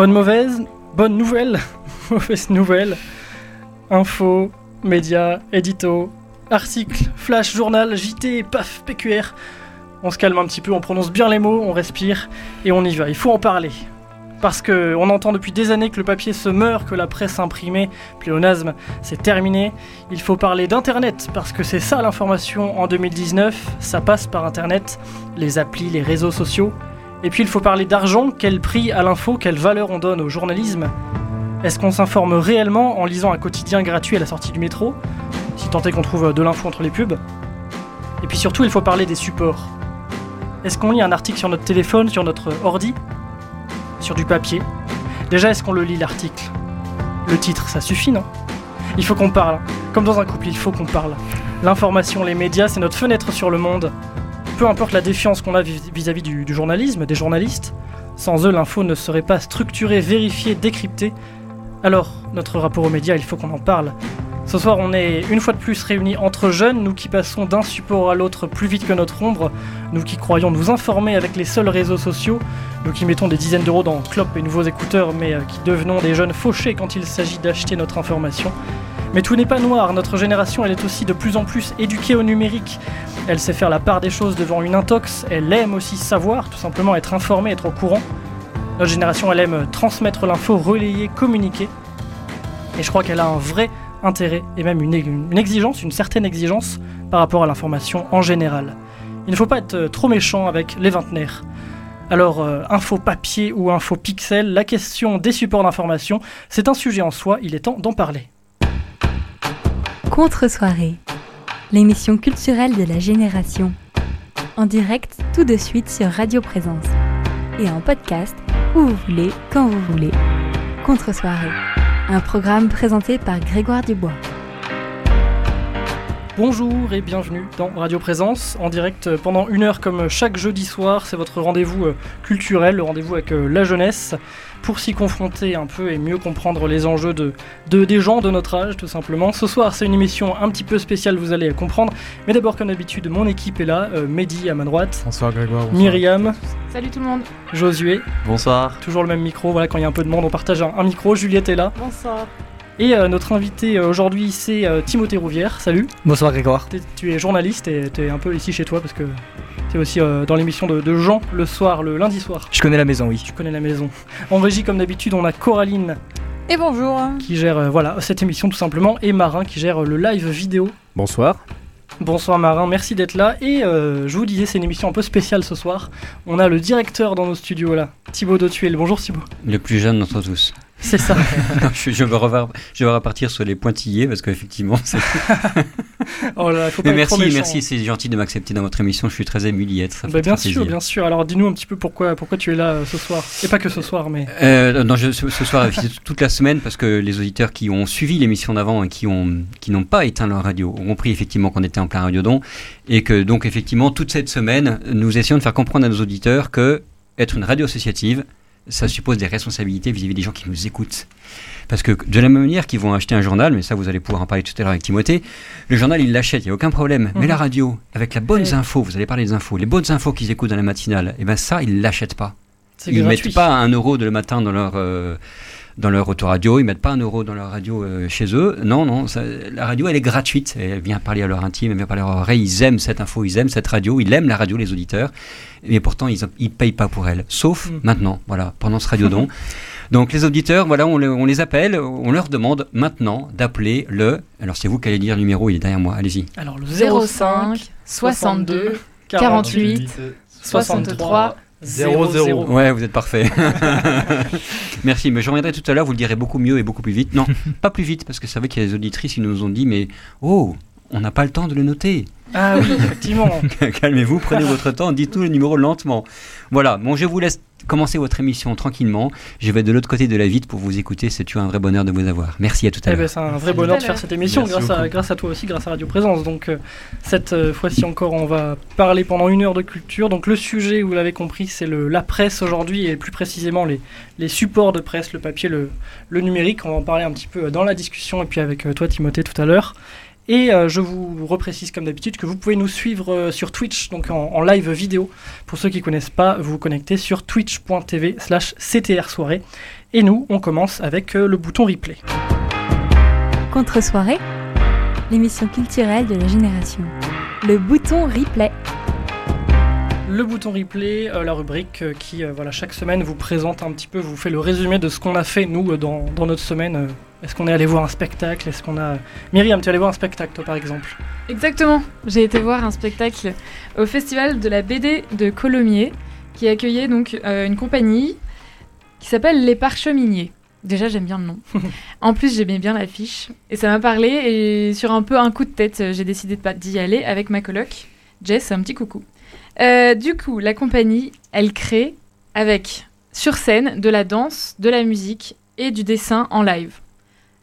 Bonne mauvaise, bonne nouvelle, mauvaise nouvelle. Info, médias, édito, article, flash, journal, JT, paf, PQR. On se calme un petit peu, on prononce bien les mots, on respire et on y va. Il faut en parler. Parce que on entend depuis des années que le papier se meurt, que la presse imprimée, pléonasme, c'est terminé. Il faut parler d'Internet, parce que c'est ça l'information en 2019, ça passe par Internet, les applis, les réseaux sociaux. Et puis il faut parler d'argent, quel prix à l'info, quelle valeur on donne au journalisme? Est-ce qu'on s'informe réellement en lisant un quotidien gratuit à la sortie du métro? Si tant est qu'on trouve de l'info entre les pubs. Et puis surtout, il faut parler des supports. Est-ce qu'on lit un article sur notre téléphone, sur notre ordi? Sur du papier? Déjà, est-ce qu'on le lit l'article? Le titre, ça suffit, non? Il faut qu'on parle. Comme dans un couple, il faut qu'on parle. L'information, les médias, c'est notre fenêtre sur le monde. Peu importe la défiance qu'on a vis-à-vis du, du journalisme, des journalistes, sans eux, l'info ne serait pas structurée, vérifiée, décryptée. Alors, notre rapport aux médias, il faut qu'on en parle. Ce soir, on est une fois de plus réunis entre jeunes, nous qui passons d'un support à l'autre plus vite que notre ombre, nous qui croyons nous informer avec les seuls réseaux sociaux, nous qui mettons des dizaines d'euros dans clopes et nouveaux écouteurs, mais euh, qui devenons des jeunes fauchés quand il s'agit d'acheter notre information. Mais tout n'est pas noir, notre génération elle est aussi de plus en plus éduquée au numérique. Elle sait faire la part des choses devant une intox, elle aime aussi savoir, tout simplement être informée, être au courant. Notre génération elle aime transmettre l'info, relayer, communiquer. Et je crois qu'elle a un vrai intérêt et même une, exigence, une certaine exigence par rapport à l'information en général. Il ne faut pas être euh, trop méchant avec les vingtenaires. Alors, euh, info papier ou info pixel, la question des supports d'information, c'est un sujet en soi, il est temps d'en parler. Contre-soirée, l'émission culturelle de la génération. En direct tout de suite sur Radio Présence. Et en podcast, où vous voulez, quand vous voulez. Contre-soirée, un programme présenté par Grégoire Dubois. Bonjour et bienvenue dans Radio Présence, en direct pendant une heure comme chaque jeudi soir. C'est votre rendez-vous euh, culturel, le rendez-vous avec euh, la jeunesse, pour s'y confronter un peu et mieux comprendre les enjeux de, de, des gens de notre âge, tout simplement. Ce soir, c'est une émission un petit peu spéciale, vous allez comprendre. Mais d'abord, comme d'habitude, mon équipe est là. Euh, Mehdi à ma droite. Bonsoir Grégoire. Bonsoir. Myriam. Salut tout le monde. Josué. Bonsoir. Toujours le même micro, voilà, quand il y a un peu de monde, on partage un, un micro. Juliette est là. Bonsoir. Et euh, notre invité euh, aujourd'hui, c'est euh, Timothée Rouvière. Salut. Bonsoir Grégoire. Tu es journaliste et tu es un peu ici chez toi parce que tu es aussi euh, dans l'émission de, de Jean le soir, le lundi soir. Je connais la maison, oui. Tu connais la maison. En régie, comme d'habitude, on a Coraline Et bonjour. qui gère euh, voilà, cette émission tout simplement et Marin qui gère euh, le live vidéo. Bonsoir. Bonsoir Marin, merci d'être là. Et euh, je vous disais, c'est une émission un peu spéciale ce soir. On a le directeur dans nos studios là, Thibaut Dautuel. Bonjour Thibaut. Le plus jeune d'entre tous. C'est ça. je, je, vais je vais repartir sur les pointillés parce qu'effectivement, c'est. oh là, faut pas Mais merci, merci, c'est gentil de m'accepter dans votre émission. Je suis très ému d'y être. Bah, bien sûr, plaisir. bien sûr. Alors dis-nous un petit peu pourquoi, pourquoi tu es là euh, ce soir. Et pas que ce soir, mais. Euh, non, je, ce, ce soir, puis toute la semaine, parce que les auditeurs qui ont suivi l'émission d'avant et qui ont qui n'ont pas éteint leur radio ont compris effectivement qu'on était en plein radiodon et que donc effectivement toute cette semaine, nous essayons de faire comprendre à nos auditeurs que être une radio associative, ça suppose des responsabilités vis-à-vis des gens qui nous écoutent. Parce que de la même manière qu'ils vont acheter un journal, mais ça vous allez pouvoir en parler tout à l'heure avec Timothée, le journal ils l'achètent, il n'y a aucun problème. Mais Mhm. la radio, avec la bonne info, vous allez parler des infos, les bonnes infos qu'ils écoutent dans la matinale, et ben ça ils l'achètent pas. Ils gratuit. mettent pas un euro de le matin dans leur euh, dans leur autoradio, ils mettent pas un euro dans leur radio euh, chez eux. Non, non, ça- la radio elle est gratuite. Elle vient parler à leur intime, elle vient parler à leur oreille. Ils aiment cette info, ils aiment cette radio, ils aiment la radio, les auditeurs. Mais pourtant ils ils payent pas pour elle. Sauf Mm. maintenant, voilà, pendant ce radiodon. Donc les auditeurs, voilà, on les, on les appelle, on leur demande maintenant d'appeler le. Alors c'est vous qui allez dire le numéro, il est derrière moi. Allez-y. Alors le 05 62 48 63 Zéro, zéro. Ouais, vous êtes parfait. Merci, mais je reviendrai tout à l'heure, vous le direz beaucoup mieux et beaucoup plus vite. Non, pas plus vite, parce que c'est vrai qu'il y a des auditrices qui nous ont dit, mais oh, on n'a pas le temps de le noter. Ah oui, effectivement. Calmez-vous, prenez votre temps, dites-nous le numéro lentement. Voilà, bon, je vous laisse commencer votre émission tranquillement. Je vais de l'autre côté de la vitre pour vous écouter, c'est toujours un vrai bonheur de vous avoir. Merci, à tout à Eh ben, l'heure. c'est un vrai tout bonheur de faire cette émission Merci grâce à, grâce à toi aussi, grâce à Radio Présence. Donc euh, cette euh, fois-ci encore, on va parler pendant une heure de culture. Donc le sujet, vous l'avez compris, c'est le- la presse aujourd'hui et plus précisément les, les supports de presse, le papier, le, le numérique. On va en parler un petit peu dans la discussion et puis avec euh, toi Timothée tout à l'heure. Et euh, je vous reprécise comme d'habitude que vous pouvez nous suivre euh, sur Twitch, donc en, live vidéo. Pour ceux qui ne connaissent pas, vous vous connectez sur twitch.tv slash CTR soirée. Et nous, on commence avec euh, le bouton replay. Contre-soirée, l'émission culturelle de la génération. Le bouton replay. Le bouton replay, euh, la rubrique euh, qui, euh, voilà, chaque semaine vous présente un petit peu, vous fait le résumé de ce qu'on a fait, nous, dans, dans notre semaine. Est-ce qu'on est allé voir un spectacle? Est-ce qu'on a... Myriam, tu es allé voir un spectacle, toi, par exemple? Exactement. J'ai été voir un spectacle au festival de la BD de Colomiers qui accueillait donc une compagnie qui s'appelle Les Parcheminiers. Déjà, j'aime bien le nom. en plus, j'aimais bien l'affiche et ça m'a parlé. Et sur un peu un coup de tête, j'ai décidé d'y aller avec ma coloc, Jess. Un petit coucou. Euh, du coup, la compagnie, elle crée avec sur scène de la danse, de la musique et du dessin en live.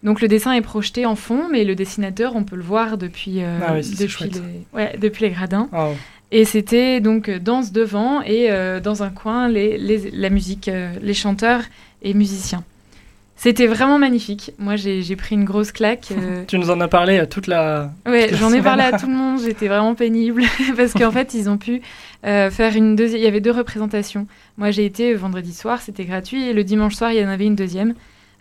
Donc le dessin est projeté en fond, mais le dessinateur, on peut le voir depuis, euh, Ah oui, depuis, les, ouais, depuis les gradins. Ah, Et c'était donc euh, danse devant et euh, dans un coin les, les- la musique, les chanteurs et musiciens. C'était vraiment magnifique. Moi, j'ai pris une grosse claque. euh, Tu nous en as parlé euh, toute la... Ouais, j'en ai parlé à tout le monde, j'étais vraiment pénible parce qu'en fait, ils ont pu euh, faire une deuxième. Il y avait deux représentations. Moi, j'ai été vendredi soir, c'était gratuit, et le dimanche soir, il y en avait une deuxième.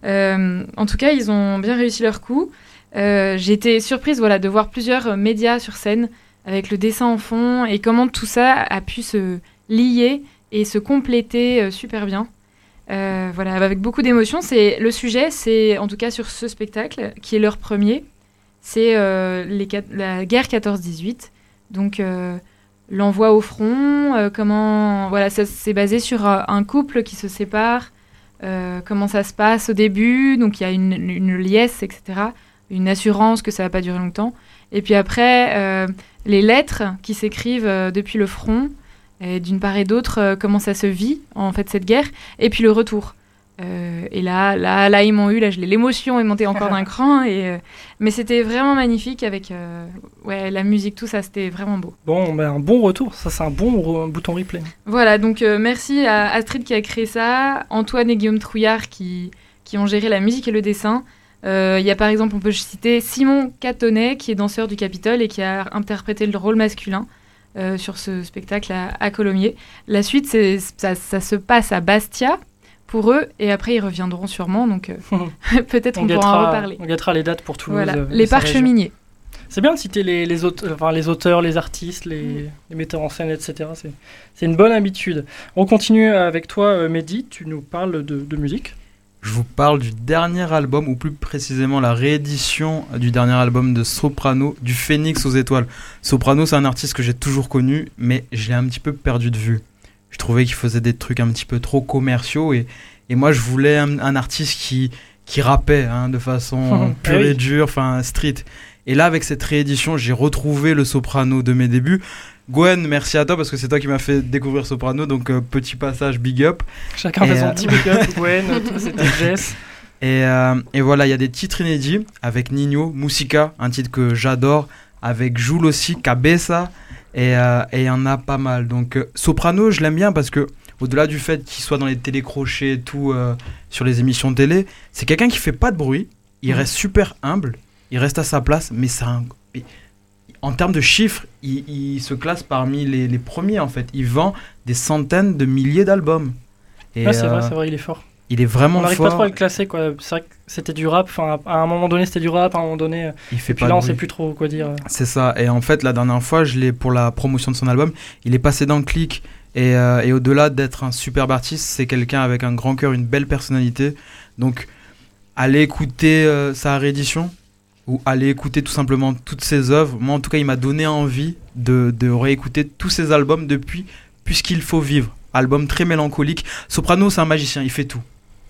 Euh, en tout cas, ils ont bien réussi leur coup. J'ai été surprise voilà, de voir plusieurs médias sur scène avec le dessin en fond et comment tout ça a pu se lier et se compléter super bien. Euh, voilà, avec beaucoup d'émotion. C'est le sujet, c'est en tout cas sur ce spectacle qui est leur premier, c'est euh, la guerre 14-18. Donc euh, l'envoi au front, comment voilà, ça c'est basé sur un couple qui se sépare, comment ça se passe au début. Donc il y a une, liesse, etc. Une assurance que ça va pas durer longtemps. Et puis après, les lettres qui s'écrivent depuis le front, d'une part et d'autre, euh, comment ça se vit en fait cette guerre, et puis le retour. Euh, et là, là, là, ils m'ont eu, là, je l'émotion est montée encore d'un cran, et, euh, mais c'était vraiment magnifique avec euh, ouais, la musique, tout ça, c'était vraiment beau. Bon, ben, un bon retour, ça c'est un bon bouton replay. Voilà, donc merci à Astrid qui a créé ça, Antoine et Guillaume Trouillard qui, qui ont géré la musique et le dessin. Il y a par exemple, on peut citer Simon Catonnet qui est danseur du Capitole et qui a interprété le rôle masculin euh, sur ce spectacle à, à Colomiers. La suite, c'est- ça, ça se passe à Bastia pour eux et après ils reviendront sûrement, donc euh, peut-être on, pourra en guettera, reparler. on guettera les dates pour Toulouse. Voilà, euh, les sa région. parcheminiers. C'est bien de citer les, les, auteurs, enfin, les auteurs, les artistes, les, les metteurs en scène, etc. C'est- C'est une bonne habitude. On continue avec toi, Mehdi. Tu nous parles de, de musique. Je vous parle du dernier album, ou plus précisément la réédition du dernier album de Soprano, du Phénix aux étoiles. Soprano, c'est un artiste que j'ai toujours connu, mais je l'ai un petit peu perdu de vue. Je trouvais qu'il faisait des trucs un petit peu trop commerciaux, et, et moi je voulais un, un artiste qui, qui rappait hein, de façon Ah pure et dure, enfin street. Et là, avec cette réédition, j'ai retrouvé le Soprano de mes débuts. Gwen, merci à toi parce que c'est toi qui m'as fait découvrir Soprano, donc euh, petit passage big up. Chacun Et, fait son euh, petit big-up. Gwen, toi c'était Jess. Et, euh, et voilà, il y a des titres inédits avec Nino, Musica, un titre que j'adore, avec Jules aussi, Cabeza, et il y en a pas mal. Donc Soprano, je l'aime bien parce que au-delà du fait qu'il soit dans les télécrochets et tout, euh, sur les émissions de télé, c'est quelqu'un qui fait pas de bruit, il Mhm. reste super humble, il reste à sa place, mais c'est un... mais En termes de chiffres, il, il se classe parmi les, les premiers en fait. Il vend des centaines de milliers d'albums. Ouais, c'est euh, vrai, c'est vrai, il est fort. il est vraiment On n'arrive pas trop à le classer, quoi. C'est vrai que c'était du rap. Enfin, à un moment donné, c'était du rap. À un moment donné, euh, Il fait et puis pas là, on sait bruit. plus trop quoi dire. C'est ça. Et en fait, la dernière fois, je l'ai pour la promotion de son album, il est passé dans le clic. Et, euh, et au-delà d'être un superbe artiste, c'est quelqu'un avec un grand cœur, une belle personnalité. Donc, allez écouter euh, sa réédition ou allez écouter tout simplement toutes ses œuvres. Moi, en tout cas, il m'a donné envie de, de réécouter tous ses albums depuis Puisqu'il faut vivre. Album très mélancolique. Soprano, c'est un magicien, il fait tout.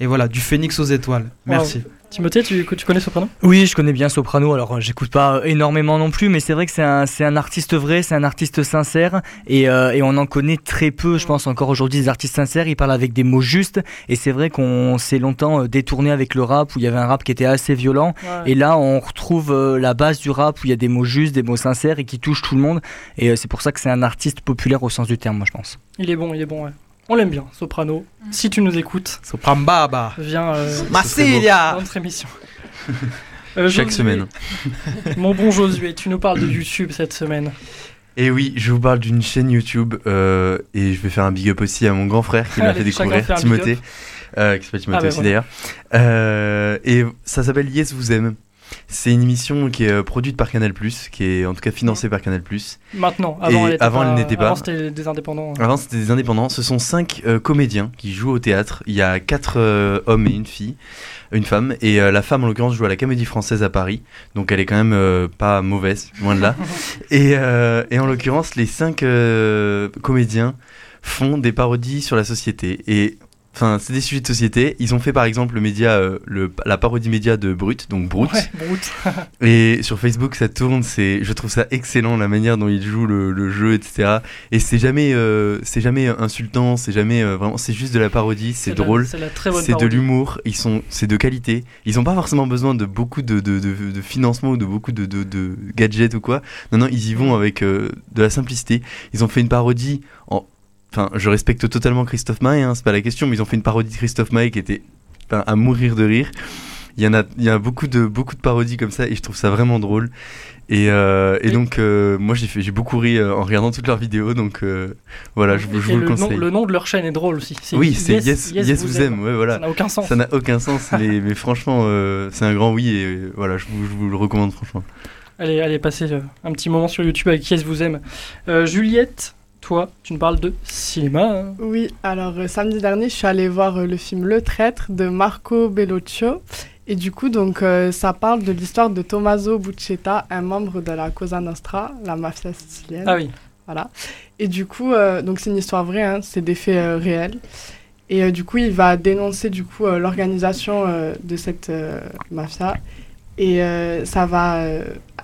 Et voilà, du phénix aux étoiles. Merci. Timothée, tu, tu connais Soprano? Oui, je connais bien Soprano. Alors, euh, j'écoute pas énormément non plus, mais c'est vrai que c'est un, artiste vrai, c'est un artiste sincère, et, euh, et on en connaît très peu. Je pense encore aujourd'hui des artistes sincères. Il parle avec des mots justes, et c'est vrai qu'on s'est longtemps euh, détourné avec le rap, où il y avait un rap qui était assez violent. Et là, on retrouve euh, la base du rap, où il y a des mots justes, des mots sincères, et qui touchent tout le monde. Et euh, c'est pour ça que c'est un artiste populaire au sens du terme, moi, je pense. Il est bon, il est bon, ouais. On l'aime bien, Soprano. Si tu nous écoutes, Soprambaba. viens euh, Massilia dans notre émission. Euh, chaque Josué, semaine. Mon bon Josué, tu nous parles de YouTube cette semaine. Et oui, je vous parle d'une chaîne YouTube euh, et je vais faire un big up aussi à mon grand frère qui m'a Allez, fait chacun découvrir, fait un big Timothée, euh, qui s'appelle Timothée Ah, bah, aussi voilà. d'ailleurs. Euh, et ça s'appelle Yes vous aime. C'est une émission qui est euh, produite par Canal+, qui est en tout cas financée par Canal+. Maintenant, avant, Et elle, était avant, pas, elle n'était pas. Avant, c'était des indépendants. Avant, c'était des indépendants. Ce sont cinq euh, comédiens qui jouent au théâtre. Il y a quatre euh, hommes et une fille, une femme. Et euh, la femme, en l'occurrence, joue à la Comédie Française à Paris. Donc, elle est quand même pas mauvaise, loin de là. et, et en l'occurrence, les cinq comédiens font des parodies sur la société. Et enfin, c'est des sujets de société. Ils ont fait par exemple le média, euh, le, la parodie média de Brut, donc Brut. Ouais, Brute. Et sur Facebook, ça tourne. C'est, je trouve ça excellent la manière dont ils jouent le, le jeu, etc. Et c'est jamais, euh, c'est jamais insultant. C'est jamais euh, vraiment. C'est juste de la parodie. C'est drôle. C'est de l'humour. Ils sont, c'est de qualité. Ils ont pas forcément besoin de beaucoup de, de, de, de financement ou de beaucoup de, de, de gadgets ou quoi. Non, non, ils y vont avec euh, de la simplicité. Ils ont fait une parodie en. Enfin, je respecte totalement Christophe Maé, hein, c'est pas la question, mais ils ont fait une parodie de Christophe Maé qui était à mourir de rire. Il y en a, il y a beaucoup de beaucoup de parodies comme ça et je trouve ça vraiment drôle. Et, euh, et donc euh, moi j'ai fait j'ai beaucoup ri euh, en regardant toutes leurs vidéos donc euh, voilà je, vous- je Et vous le le, nom, conseille. le nom de leur chaîne est drôle aussi. oui c'est yes yes, vous aime ouais Ça n'a aucun sens. ça n'a aucun sens mais, mais franchement c'est un grand oui et voilà je vous, je vous le recommande franchement. Allez, allez, passez un petit moment sur YouTube avec Yes vous aime. Juliette, toi, tu nous parles de cinéma. hein. Oui, alors euh, samedi dernier, je suis allée voir euh, le film Le Traître de Marco Bellocchio. Et du coup, donc, euh, ça parle de l'histoire de Tommaso Buccetta, un membre de la Cosa Nostra, la mafia sicilienne. Ah oui. Voilà. Et du coup, donc c'est une histoire vraie, hein, c'est des faits réels. Et du coup, il va dénoncer du coup l'organisation de cette mafia. Et ça va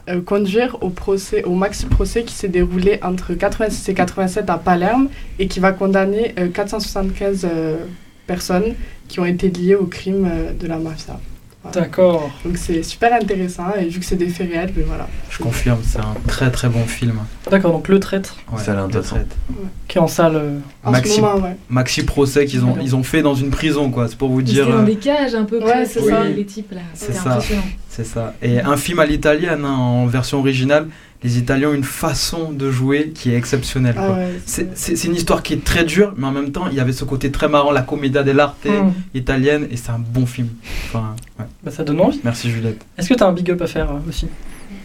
euh, euh, conduire au procès, au maxi procès qui s'est déroulé entre 86 et 87 à Palerme et qui va condamner euh, 475 euh, personnes qui ont été liées au crime euh, de la mafia. Voilà. D'accord. Donc c'est super intéressant et vu que c'est des faits réels, ben voilà. Je confirme, c'est un très très bon film. D'accord, donc Le Traître, Ça a Le. Traître. qui est en salle. euh, En Maxi, ce moment, ouais. Maxi procès qu'ils ont, ils ont fait dans une prison, quoi. C'est pour vous dire. C'était dans euh, des cages un peu Ouais, près, c'est c'est ça. les types là. C'est ça. C'est ça. Et un film à l'italienne, hein, en version originale, les Italiens ont une façon de jouer qui est exceptionnelle. Ah quoi. ouais, C'est c'est- c'est une histoire qui est très dure, mais en même temps, il y avait ce côté très marrant, la commedia dell'arte hmm, italienne, et c'est un bon film. Enfin, ouais. bah, ça donne envie. Merci Juliette. Est-ce que tu as un big up à faire euh, aussi?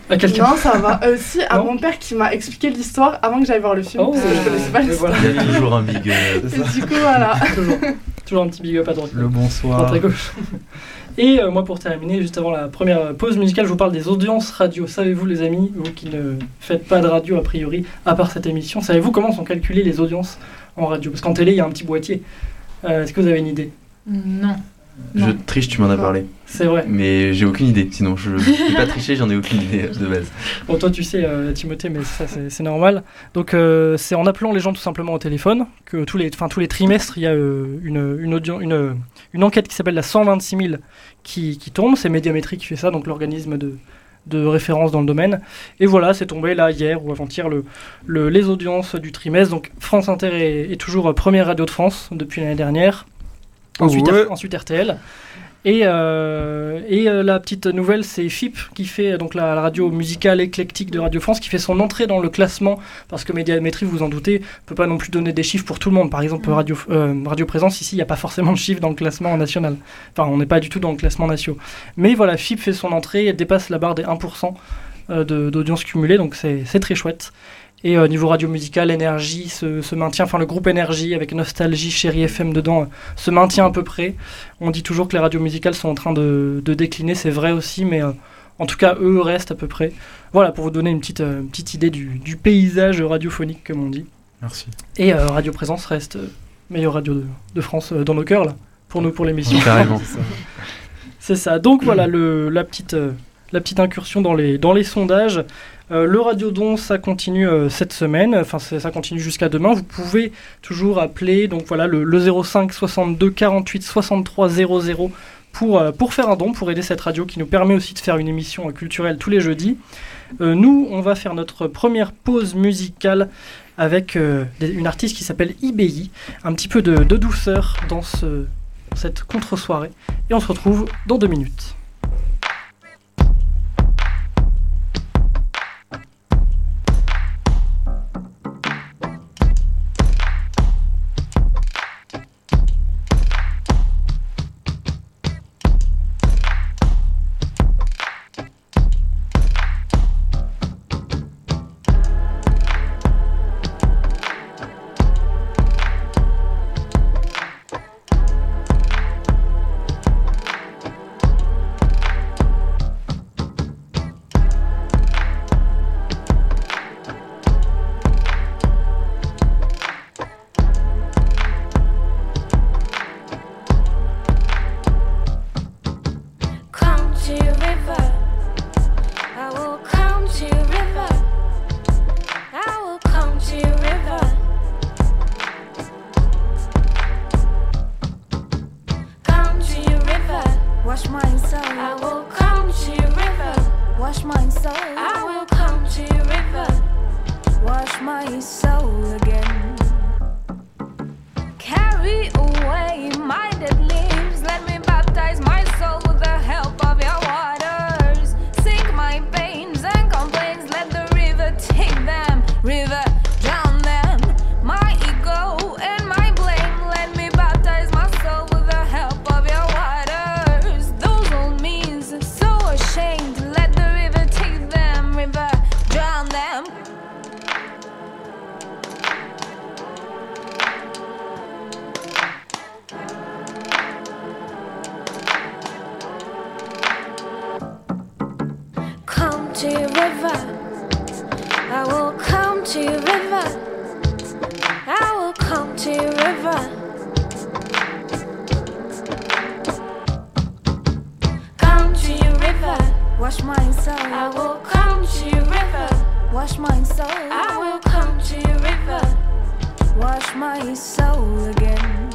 À quelqu'un? Non, ça va. Euh, si, à Non mon père qui m'a expliqué l'histoire avant que j'aille voir le film, Oh, parce que je connaissais pas l'histoire. voilà. Il y a toujours un big. euh, ça. du coup, voilà. toujours, toujours un petit big up à droite. Le bonsoir. Droite à gauche. Et euh, moi, pour terminer, juste avant la première pause musicale, je vous parle des audiences radio. Savez-vous, les amis, vous qui ne faites pas de radio a priori, à part cette émission, savez-vous comment sont calculées les audiences en radio? Parce qu'en télé, il y a un petit boîtier. Euh, Est-ce que vous avez une idée? Non. Je triche, tu m'en as parlé. C'est vrai. Mais j'ai aucune idée. Sinon, je ne vais pas tricher, j'en ai aucune idée de base. Bon, toi, tu sais, euh, Timothée, mais ça, c'est normal. Donc, euh, c'est en appelant les gens tout simplement au téléphone que tous les, tous les trimestres, il y a euh, une, une, audien- une, une enquête qui s'appelle la 126 000 qui, qui tombe. C'est Médiamétrie qui fait ça, donc l'organisme de, de référence dans le domaine. Et voilà, c'est tombé là, hier ou avant-hier, le, le- les audiences du trimestre. Donc, France Inter est, est toujours première radio de France depuis l'année dernière. Ensuite, Ouais. ensuite RTL. Et, euh, et euh, la petite nouvelle, c'est FIP qui fait donc la, la radio musicale éclectique de Radio France qui fait son entrée dans le classement parce que Médiamétrie, vous vous en doutez, peut pas non plus donner des chiffres pour tout le monde. Par exemple. Radio, euh, radio Présence, ici, il n'y a pas forcément de chiffres dans le classement national. Enfin, on n'est pas du tout dans le classement national. Mais voilà, FIP fait son entrée, elle dépasse la barre des 1% euh, de- d'audience cumulée, donc c'est très chouette. Et euh, niveau radio musicale, Énergie se, se maintient, enfin le groupe Énergie avec Nostalgie, Chéri FM dedans, euh, se maintient à peu près. On dit toujours que les radios musicales sont en train de, de décliner, c'est vrai aussi, mais euh, en tout cas, eux restent à peu près. Voilà, pour vous donner une petite, euh, une petite idée du, du paysage radiophonique, comme on dit. Merci. Et Radio Présence reste meilleure radio de, de France dans nos cœurs, là, pour nous, pour l'émission. Carrément. C'est ça. C'est ça. Donc voilà le, la, petite, la petite incursion dans les, dans les sondages. Euh, le Radiodon, ça continue euh, cette semaine. Enfin, ça continue jusqu'à demain. Vous pouvez toujours appeler donc voilà le, le 05 62 48 63 00 pour, euh, pour faire un don, pour aider cette radio qui nous permet aussi de faire une émission culturelle tous les jeudis. Nous, on va faire notre première pause musicale avec une artiste qui s'appelle IBI. Un petit peu de, de douceur dans ce, cette contre-soirée. Et on se retrouve dans deux minutes. Soul again.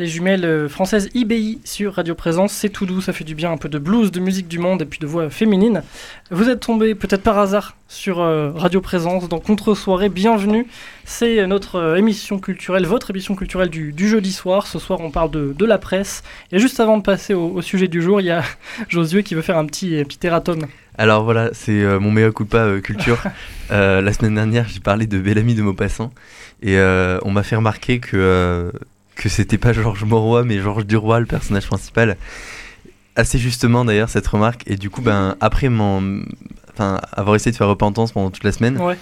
Les jumelles euh, françaises IBI sur Radio Présence, c'est tout doux, ça fait du bien, un peu de blues, de musique du monde et puis de voix féminine. Vous êtes tombé peut-être par hasard sur euh, Radio Présence dans Contre-soirée, bienvenue. C'est notre euh, émission culturelle, votre émission culturelle du, du jeudi soir. Ce soir, on parle de, de la presse. Et juste avant de passer au, au sujet du jour, il y a Josué qui veut faire un petit, un petit erratum. Alors voilà, c'est euh, mon meilleur coup de pas euh, culture. Euh, la semaine dernière, j'ai parlé de Bellamy de Maupassant et on m'a fait remarquer que que c'était pas Georges Mauroy mais Georges Duroy le personnage principal. Assez justement d'ailleurs cette remarque et du coup ben après mon enfin avoir essayé de faire repentance pendant toute la semaine, Ouais.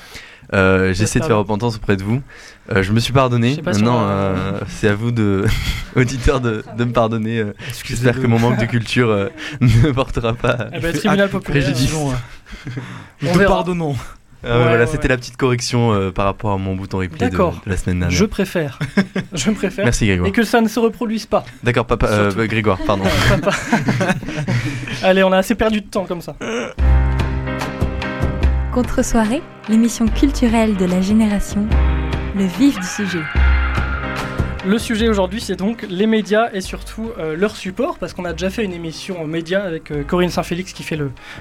euh, j'ai essayé de faire repentance auprès de vous. Euh, je me suis pardonné. Maintenant, va- euh, c'est à vous de auditeurs de, de me pardonner. euh. J'espère que mon manque de culture euh, ne portera pas. Eh ben, tribunal populaire. préjudice. disons, Nous On te verra. pardonnons. Ouais, voilà, ouais, c'était ouais. la petite correction euh, par rapport à mon bouton replay de, la semaine dernière. Je préfère. Je préfère. Merci Grégoire. Et que ça ne se reproduise pas. D'accord, papa, euh, Surtout. Grégoire, pardon. Papa. Allez, on a assez perdu de temps comme ça. Contre-soirée, l'émission culturelle de la génération, le vif du sujet. Le sujet aujourd'hui, c'est donc les médias et surtout euh, leur support, parce qu'on a déjà fait une émission médias avec euh, Corinne Saint-Félix qui, fait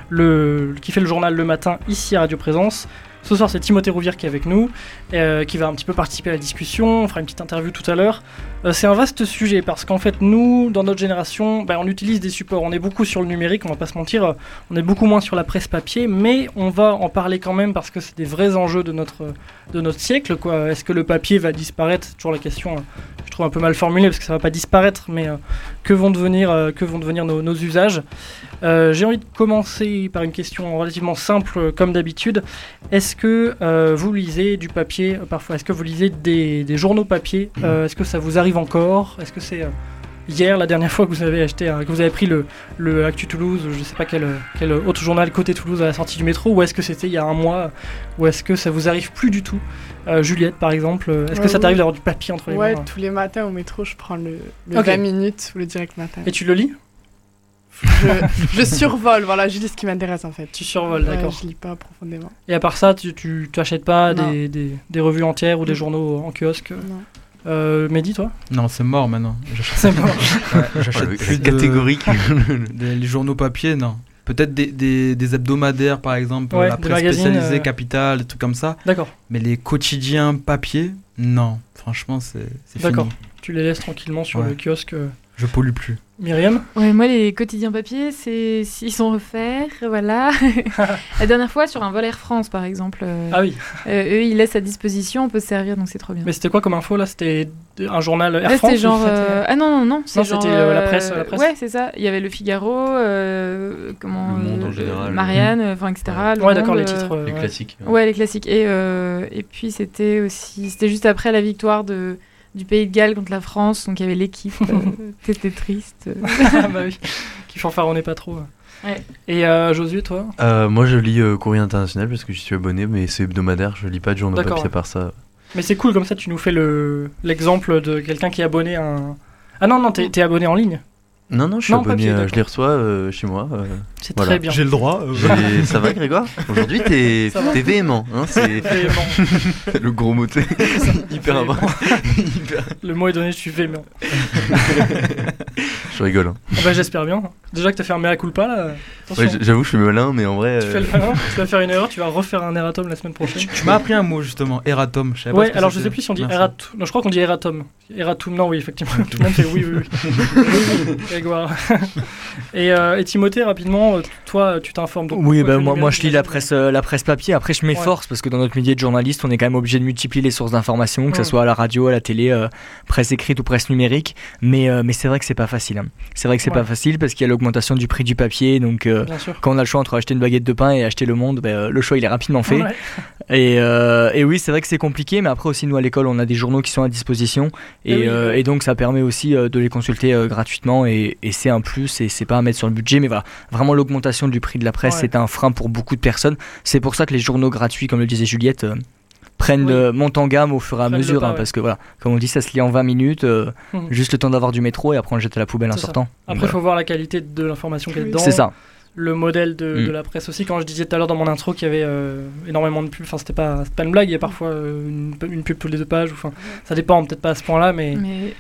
le, qui fait le journal le matin ici à Radio Présence. Ce soir, c'est Timothée Rouvière qui est avec nous, euh, qui va un petit peu participer à la discussion. On fera une petite interview tout à l'heure. Euh, c'est un vaste sujet parce qu'en fait, nous, dans notre génération, ben, on utilise des supports. On est beaucoup sur le numérique, on va pas se mentir. euh, On est beaucoup moins sur la presse papier, mais on va en parler quand même parce que c'est des vrais enjeux de notre, de notre siècle. Est-ce que le papier va disparaître? C'est toujours la question. je trouve un peu mal formulée parce que ça va pas disparaître, mais que vont devenir, que vont devenir nos, usages? J'ai envie de commencer par une question relativement simple, comme d'habitude. Est-ce que vous lisez du papier euh, parfois Est-ce que vous lisez des, des journaux papier Euh, Est-ce que ça vous arrive encore? Est-ce que c'est euh, hier, la dernière fois que vous avez acheté, que vous avez pris le, le Actu Toulouse, je sais pas quel, quel autre journal côté Toulouse à la sortie du métro, ou est-ce que c'était il y a un mois, ou est-ce que ça vous arrive plus du tout? Euh, Juliette, par exemple, est-ce que Ouais, ça t'arrive oui. d'avoir du papier entre les Ouais, mains? tous les matins au métro, je prends le, le Ok. 20 minutes ou le direct matin. Et tu le lis? Je, je survole, voilà, je lis ce qui m'intéresse en fait. Tu survoles, Ouais, d'accord. Je lis pas profondément. Et à part ça, tu, tu t'achètes pas des, des, des revues entières ou des journaux en kiosque Non. euh, Mehdi, toi Non, c'est mort maintenant. C'est mort. Ouais, J'achète le- plus de catégorique. des- les journaux papier, non. Peut-être des, des, des hebdomadaires, par exemple, Ouais, la presse spécialisée, euh. Capital, des trucs comme ça. D'accord. Mais les quotidiens papier, non. Franchement, c'est c'est D'accord. fini. Tu les laisses tranquillement sur Ouais. le kiosque. euh. Je pollue plus. Myriam Ouais, moi, les quotidiens papier, c'est ils sont refaits, voilà. la dernière fois, sur un vol Air France, par exemple, euh, Ah oui, euh, eux, ils laissent à disposition, on peut se servir, donc c'est trop bien. mais c'était quoi comme info là? C'était un journal Air Là, France c'était genre. euh, Ah non, non, non. c'est Non, genre, c'était, euh, la presse, la presse. Ouais, c'est ça. Il y avait Le Figaro, euh, comment, Le Monde en général. Marianne, euh, enfin, etc. Le Ouais, d'accord, les titres. euh, Les ouais. classiques. Ouais, les classiques. Et, euh, et puis, c'était aussi. C'était juste après la victoire de, du Pays de Galles contre la France, donc il y avait l'équipe. euh, T'étais triste. Ah bah oui, qui fanfaronnait pas trop. Ouais. Et euh, Josué, toi? Euh, moi, je lis euh, Courrier International parce que je suis abonné, mais c'est hebdomadaire. Je lis pas de journaux papier ouais. part ça. Mais c'est cool, comme ça tu nous fais le l'exemple de quelqu'un qui est abonné à un. Ah non, non, t'es t'es abonné en ligne. Non, non, je suis Non, abonné. papier, euh, je les reçois euh, chez moi. euh. C'est Voilà. très bien. J'ai le droit. euh, ça va, Grégoire? Aujourd'hui, t'es t'es véhément. Hein, c'est Véhément. le gros mot. t'es- Hyper. Hyper- Le mot est donné, je suis véhément. Je rigole. hein. Ah bah, J'espère bien. Déjà que t'as fait un mea culpa là. Ouais, J'avoue, je suis malin, mais en vrai. tu euh, fais le malin, tu vas faire une erreur, tu vas refaire un erratum la semaine prochaine. Tu, tu m'as appris un mot justement, erratum. Je pas Ouais, ce que alors je sais plus si on dit erratum. Non, je crois qu'on dit erratum. Erratum, non, oui, effectivement. Tout le monde fait oui, oui, oui. Grégoire. et, euh, et Timothée, rapidement, euh, toi, tu t'informes donc. Oui, bah, moi, moi je lis la presse, euh, la presse papier. Après, je m'efforce parce que dans notre métier de journaliste, on est quand même obligé de multiplier les sources d'information, que ce soit à la radio, à la télé, euh, presse écrite ou presse numérique. Mais, mais c'est vrai que c'est pas facile. hein. C'est vrai que c'est Ouais. pas facile parce qu'il y a l'augmentation du prix du papier. Donc, quand on a le choix entre acheter une baguette de pain et acheter le monde, bah, euh, le choix il est rapidement fait. Et, et oui, c'est vrai que c'est compliqué, mais après aussi, nous à l'école, on a des journaux qui sont à disposition. Eh Et, oui, et donc, ça permet aussi de les consulter gratuitement. Et, et c'est un plus, et c'est pas à mettre sur le budget. Mais voilà, vraiment, l'augmentation du prix de la presse, Ouais. c'est un frein pour beaucoup de personnes. C'est pour ça que les journaux gratuits, comme le disait Juliette, euh, prennent Oui. euh, montent en gamme au fur et à mesure. pas, hein, ouais. Parce que voilà, comme on dit, ça se lit en 20 minutes, euh, Mhm. juste le temps d'avoir du métro, et après on le jette à la poubelle en sortant. Après, il faut voir la qualité de l'information qu'il y a Oui. dedans. C'est ça. Le modèle de, de la presse aussi. Quand je disais tout à l'heure dans mon intro qu'il y avait euh, énormément de pubs, enfin, c'était pas, pas une blague, il y a parfois euh, une, une pub tous les deux pages. Enfin, ça dépend, peut-être pas à ce point-là, mais. Mais.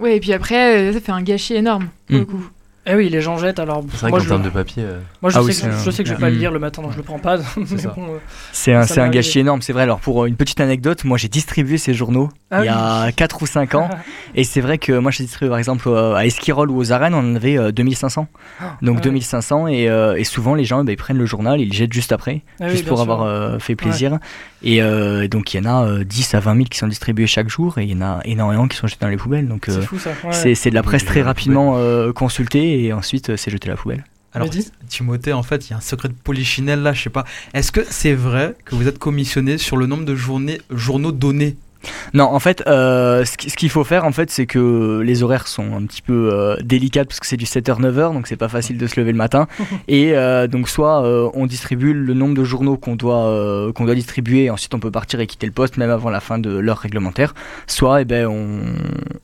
Ouais, et puis après, euh, ça fait un gâchis énorme, pour le coup. Eh oui, les gens jettent. Alors, C'est vrai qu'en je, termes de papier. euh, moi, je Ah sais, oui, que, je sais que je vais pas le Mm. lire le matin, donc je le prends pas. euh, C'est un, gâchis énorme, c'est vrai. Alors pour une petite anecdote, moi j'ai distribué ces journaux Ah il y a 4 ou 5 ans. et c'est vrai que moi j'ai distribué par exemple à Esquirol ou aux arènes, on en avait euh, 2500. Donc ouais. 2500 et, euh, et souvent les gens eh ben, ils prennent le journal, ils le jettent juste après, Ah juste pour sûr. avoir euh, fait plaisir. Et euh, donc il y en a euh, 10 à 20 000 qui sont distribués chaque jour et il y en a énormément qui sont jetés dans les poubelles. Donc euh, C'est fou ça. ouais. c'est c'est de la presse très rapidement euh, consultée et ensuite euh, c'est jeté à la poubelle. Alors, Timothée, en fait, il y a un secret de polichinelle là, je sais pas. Est-ce que c'est vrai que vous êtes commissionné sur le nombre de journées, journaux donnés? Non, en fait, euh, ce qui- ce qu'il faut faire, en fait, c'est que les horaires sont un petit peu euh, délicats parce que c'est du 7h, 9h, donc c'est pas facile de se lever le matin. Et euh, donc, soit euh, on distribue le nombre de journaux qu'on doit, euh, qu'on doit distribuer, et ensuite on peut partir et quitter le poste, même avant la fin de l'heure réglementaire. Soit, eh ben, on,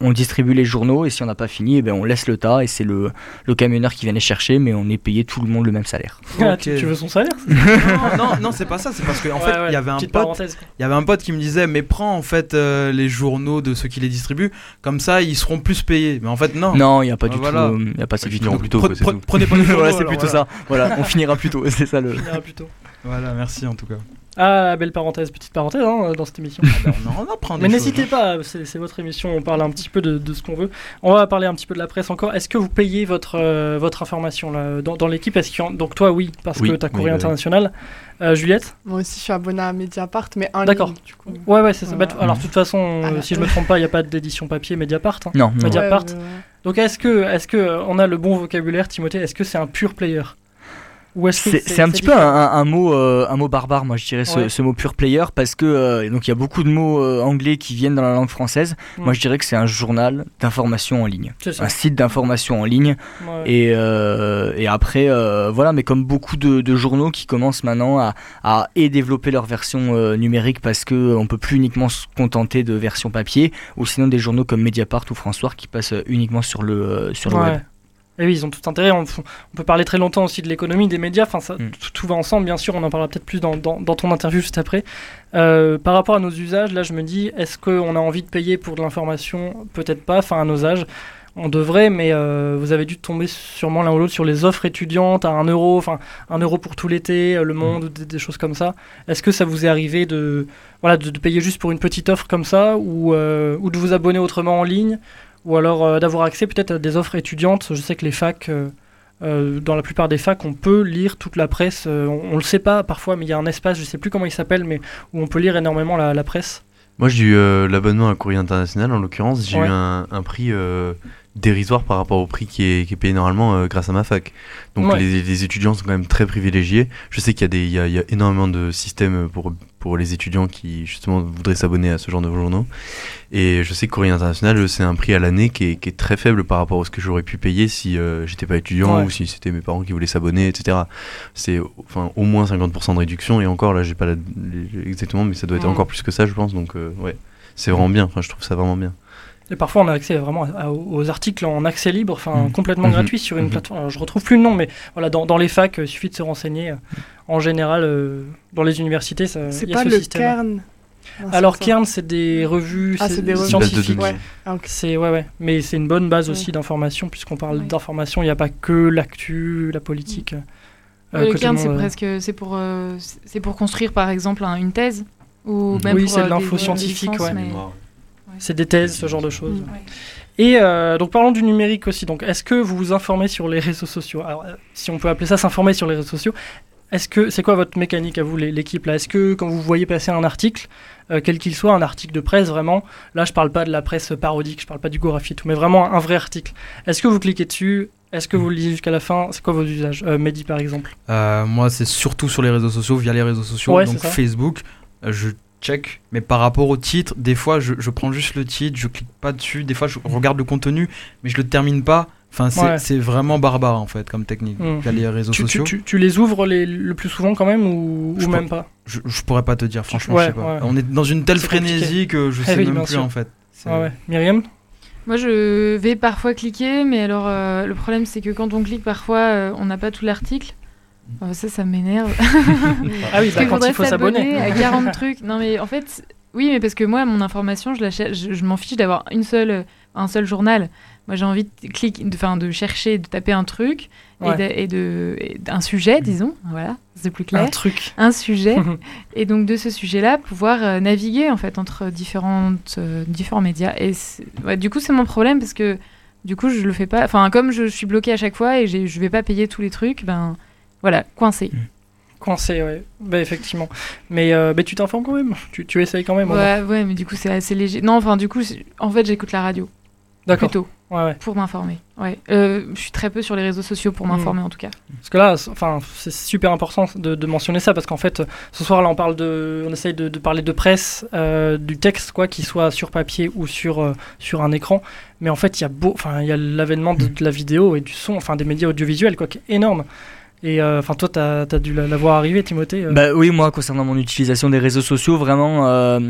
on distribue les journaux, et si on n'a pas fini, eh ben, on laisse le tas, et c'est le, le camionneur qui vient les chercher, mais on est payé tout le monde le même salaire. Ah, tu, veux son salaire non, non, non, c'est pas ça. C'est parce qu'en Ouais, fait, ouais, il y avait un pote, il y avait un pote qui me disait, mais prends en fait euh, les journaux de ceux qui les distribuent, comme ça ils seront plus payés. Mais en fait, non. Non, il n'y a pas Ah, du voilà. tout. Il y a pas ça Ils du tout. finiront plus tôt, Pre- quoi, c'est pre- tout. Prenez pas les journaux. voilà, c'est plutôt voilà. ça. Voilà, on finira plus tôt, c'est ça le. On plus tôt. Voilà, merci en tout cas. Ah, belle parenthèse, petite parenthèse hein, dans cette émission. on en apprend des Mais n'hésitez hein. pas, c'est votre émission, on parle un petit peu de, de ce qu'on veut. On va parler un petit peu de la presse encore. Est-ce que vous payez votre, euh, votre information là, dans, dans l'équipe? Est-ce qu'il y en- Donc toi, oui, parce Oui, que tu as oui, courrier oui. international. Euh, Juliette? Moi aussi, je suis abonné à Mediapart, mais en D'accord. ligne, du coup. Ouais, ouais, c'est ça. Voilà. Bah, alors, de toute façon, euh, Ah, si je me ouais. trompe pas, il n'y a pas d'édition papier Mediapart. hein. Non, non. Mediapart. Ouais, ouais, ouais. Donc, est-ce que, est-ce que on a le bon vocabulaire, Timothée? Est-ce que c'est un pur player? C'est un petit peu un, un mot, euh, un mot barbare, moi je dirais, ce, Ouais. ce mot pure player, parce que euh, donc il y a beaucoup de mots euh, anglais qui viennent dans la langue française. Moi je dirais que c'est un journal d'information en ligne, un site d'information en ligne. Ouais. Et, et après, voilà, mais comme beaucoup de, de journaux qui commencent maintenant à, à et développer leur version numérique parce que on peut plus uniquement se contenter de version papier, ou sinon des journaux comme Mediapart ou François qui passent uniquement sur le, sur le Ouais. web. Et oui, ils ont tout intérêt. On, on peut parler très longtemps aussi de l'économie, des médias. Enfin, ça, Mm. tout, tout va ensemble, bien sûr. On en parlera peut-être plus dans, dans, dans ton interview juste après. Euh, par rapport à nos usages, là, je me dis, est-ce qu'on a envie de payer pour de l'information? Peut-être pas. Enfin, à nos âges, on devrait, mais euh, vous avez dû tomber sûrement l'un ou l'autre sur les offres étudiantes à 1 euro, enfin, 1 euro pour tout l'été, euh, le monde, ou des, des choses comme ça. Est-ce que ça vous est arrivé de, voilà, de, de payer juste pour une petite offre comme ça, ou, euh, ou de vous abonner autrement en ligne ou alors euh, d'avoir accès peut-être à des offres étudiantes. Je sais que les facs, euh, euh, dans la plupart des facs, on peut lire toute la presse. on, on le sait pas parfois, mais il y a un espace, je sais plus comment il s'appelle, mais où on peut lire énormément la, la presse. Moi, j'ai eu l'abonnement à Courrier International, en l'occurrence. J'ai Ouais. eu un, un prix dérisoire par rapport au prix qui est, qui est payé normalement euh, grâce à ma fac. Donc, Ouais. les, les étudiants sont quand même très privilégiés. Je sais qu'il y, a des- il y a, il y a énormément de systèmes pour, pour les étudiants qui, justement, voudraient s'abonner à ce genre de journaux. Et je sais que Courrier International, c'est un prix à l'année qui est, qui est très faible par rapport à ce que j'aurais pu payer si euh, j'étais pas étudiant Ouais. ou si c'était mes parents qui voulaient s'abonner, etc. C'est enfin, au moins 50% de réduction. Et encore, là, j'ai pas la- exactement, mais ça doit être encore plus que ça, je pense. Donc, euh, ouais. C'est vraiment bien, enfin, je trouve ça vraiment bien. Et parfois, on a accès vraiment à- à- aux articles en accès libre, enfin Mhm. complètement Mhm. gratuit sur une Mhm. plateforme. Alors, je retrouve plus le nom, mais voilà, dans, dans les facs, il suffit de se renseigner. En général, euh, dans les universités, ça, C'est pas ce le système. Kern. Non, Alors. Kern, c'est des revues Ah, c'est- c'est des revues. Base de scientifiques. Ouais. Ah. C'est ouais ouais, mais c'est une bonne base Ouais. aussi d'information puisqu'on parle Ouais. d'information. Il n'y a pas que l'actu, la politique. euh, Ouais, que le le c'est euh, presque, c'est pour, euh, c'est pour construire par exemple un- une thèse ou même Oui, pour, c'est de euh, l'info scientifique, ouais. mais- C'est des thèses, ce genre de choses. Mm. Ouais. Et euh, donc parlons du numérique aussi. Donc est-ce que vous vous informez sur les réseaux sociaux? Alors euh, si on peut appeler ça s'informer sur les réseaux sociaux, est-ce que c'est quoi votre mécanique à vous l'é- l'équipe là? Est-ce que quand vous voyez passer un article, euh, quel qu'il soit, un article de presse vraiment, là je parle pas de la presse parodique, je parle pas du Gorafi tout, mais vraiment un vrai article. Est-ce que vous cliquez dessus? Est-ce que vous le lisez jusqu'à la fin? C'est quoi vos usages? Euh, Mehdi par exemple. Euh, moi, c'est surtout sur les réseaux sociaux, via les réseaux sociaux. Ouais, donc. Facebook, euh, je check. Mais par rapport au titre, des fois, je, je prends juste le titre, je clique pas dessus. Des fois, je regarde le contenu, mais je le termine pas. Enfin, c'est Ouais. c'est vraiment barbare en fait comme technique. Mm. Via les réseaux Tu, sociaux. tu- tu les ouvres les- le plus souvent quand même ou, ou même pas? Je, je pourrais pas te dire, franchement, Ouais, je sais pas. ouais. On est dans une telle C'est compliqué. frénésie que je sais oui, même plus en fait. Ah ouais. Myriam? Moi, je vais parfois cliquer, mais alors euh, le problème, c'est que quand on clique, parfois, euh, on n'a pas tout l'article. Euh, ça, ça m'énerve. Ah oui, Parce bah, quand il faut s'abonner. à 40 trucs. Non, mais en fait, oui, mais parce que moi, mon information, je, m'en fiche d'avoir une seule, un seul journal. Moi, j'ai envie de, cliquer, de, de chercher, de taper un truc Ouais. et, de, et de- et d'un sujet, disons. Voilà, c'est plus clair. Un truc. un sujet et donc de ce sujet-là pouvoir euh, naviguer en fait entre différentes euh, différents médias et ouais, du coup c'est mon problème parce que du coup je le fais pas enfin comme je suis bloquée à chaque fois et je vais pas payer tous les trucs ben voilà coincé Coincé, ouais. Bah, effectivement. Mais, euh, mais tu t'informes quand même. Tu, tu essayes quand même. ouais ouais mais du coup c'est assez léger non enfin du coup en fait j'écoute la radio D'accord. plutôt Ouais, ouais. pour m'informer ouais Euh, je suis très peu sur les réseaux sociaux pour Mm. m'informer en tout cas Parce que là, c'est- enfin, c'est super important de, de mentionner ça parce qu'en fait, ce soir là, on parle de, on essaye de, de parler de presse, euh, du texte quoi, qu'il soit sur papier ou sur euh, sur un écran. Mais en fait, il y a beau, enfin, il y a l'avènement de, de la vidéo et du son, enfin, des médias audiovisuels quoi, qui est énorme. Et euh, enfin, toi, t'as as dû la, la voir arriver, Timothée. euh. Bah oui, moi concernant mon utilisation des réseaux sociaux, vraiment, euh,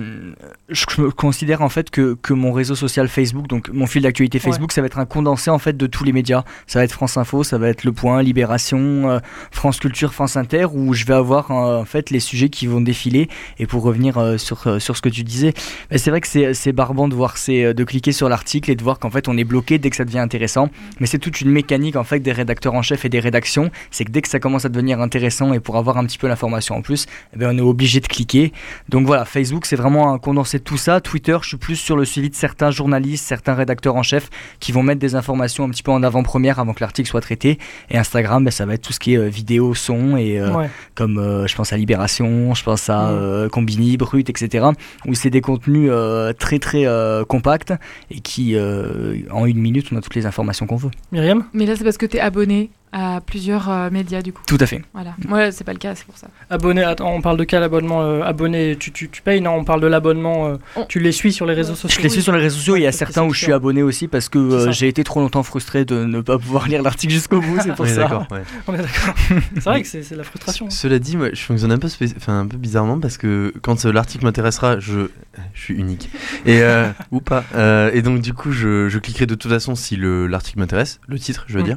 je considère en fait que, que mon réseau social Facebook, donc mon fil d'actualité Facebook, ça va être un condensé en fait de tous les médias. Ça va être France Info, ça va être Le Point, Libération, euh, France Culture, France Inter, où je vais avoir en fait les sujets qui vont défiler. Et pour revenir sur, sur ce que tu disais, bah, c'est vrai que c'est barbant de voir, c'est euh, de cliquer sur l'article et de voir qu'en fait on est bloqué dès que ça devient intéressant. Mais c'est toute une mécanique en fait des rédacteurs en chef et des rédactions, c'est que dès que ça commence à devenir intéressant et pour avoir un petit peu l'information en plus, eh ben, on est obligé de cliquer. Donc voilà, Facebook c'est vraiment un condensé de tout ça. Twitter, je suis plus sur le suivi de certains journalistes, certains rédacteurs en chef qui vont mettre des informations un petit peu en avant-première avant que l'article soit traité. Et Instagram, ben, ça va être tout ce qui est euh, vidéo, son et euh, Ouais. comme euh, je pense à Libération, je pense à Mm. euh, Combini, Brut, etc. Où c'est des contenus euh, très très euh, compacts et qui euh, en une minute on a toutes les informations qu'on veut. Myriam? Mais là c'est parce que tu es abonné à plusieurs euh, médias du coup Tout à fait. voilà moi c'est pas le cas c'est pour ça Abonné, attends, on parle de quel abonnement euh, Abonné, tu, tu, tu payes? Non, on parle de l'abonnement. euh, On- Tu les suis sur les réseaux sociaux Je les suis sur les réseaux sociaux, il y a certains où je suis abonné aussi parce que euh, j'ai été trop longtemps frustré de ne pas pouvoir lire l'article jusqu'au bout, c'est pour Oui, ça. d'accord, ouais. On est d'accord. c'est vrai que c'est c'est la frustration. C- Cela dit, moi, je fonctionne un peu, spé- enfin, un peu bizarrement parce que quand euh, l'article m'intéressera, je... je suis unique. Et, euh, ou pas. Euh, et donc, du coup, je, je cliquerai de toute façon si le- l'article m'intéresse, le titre, je veux Mm. dire.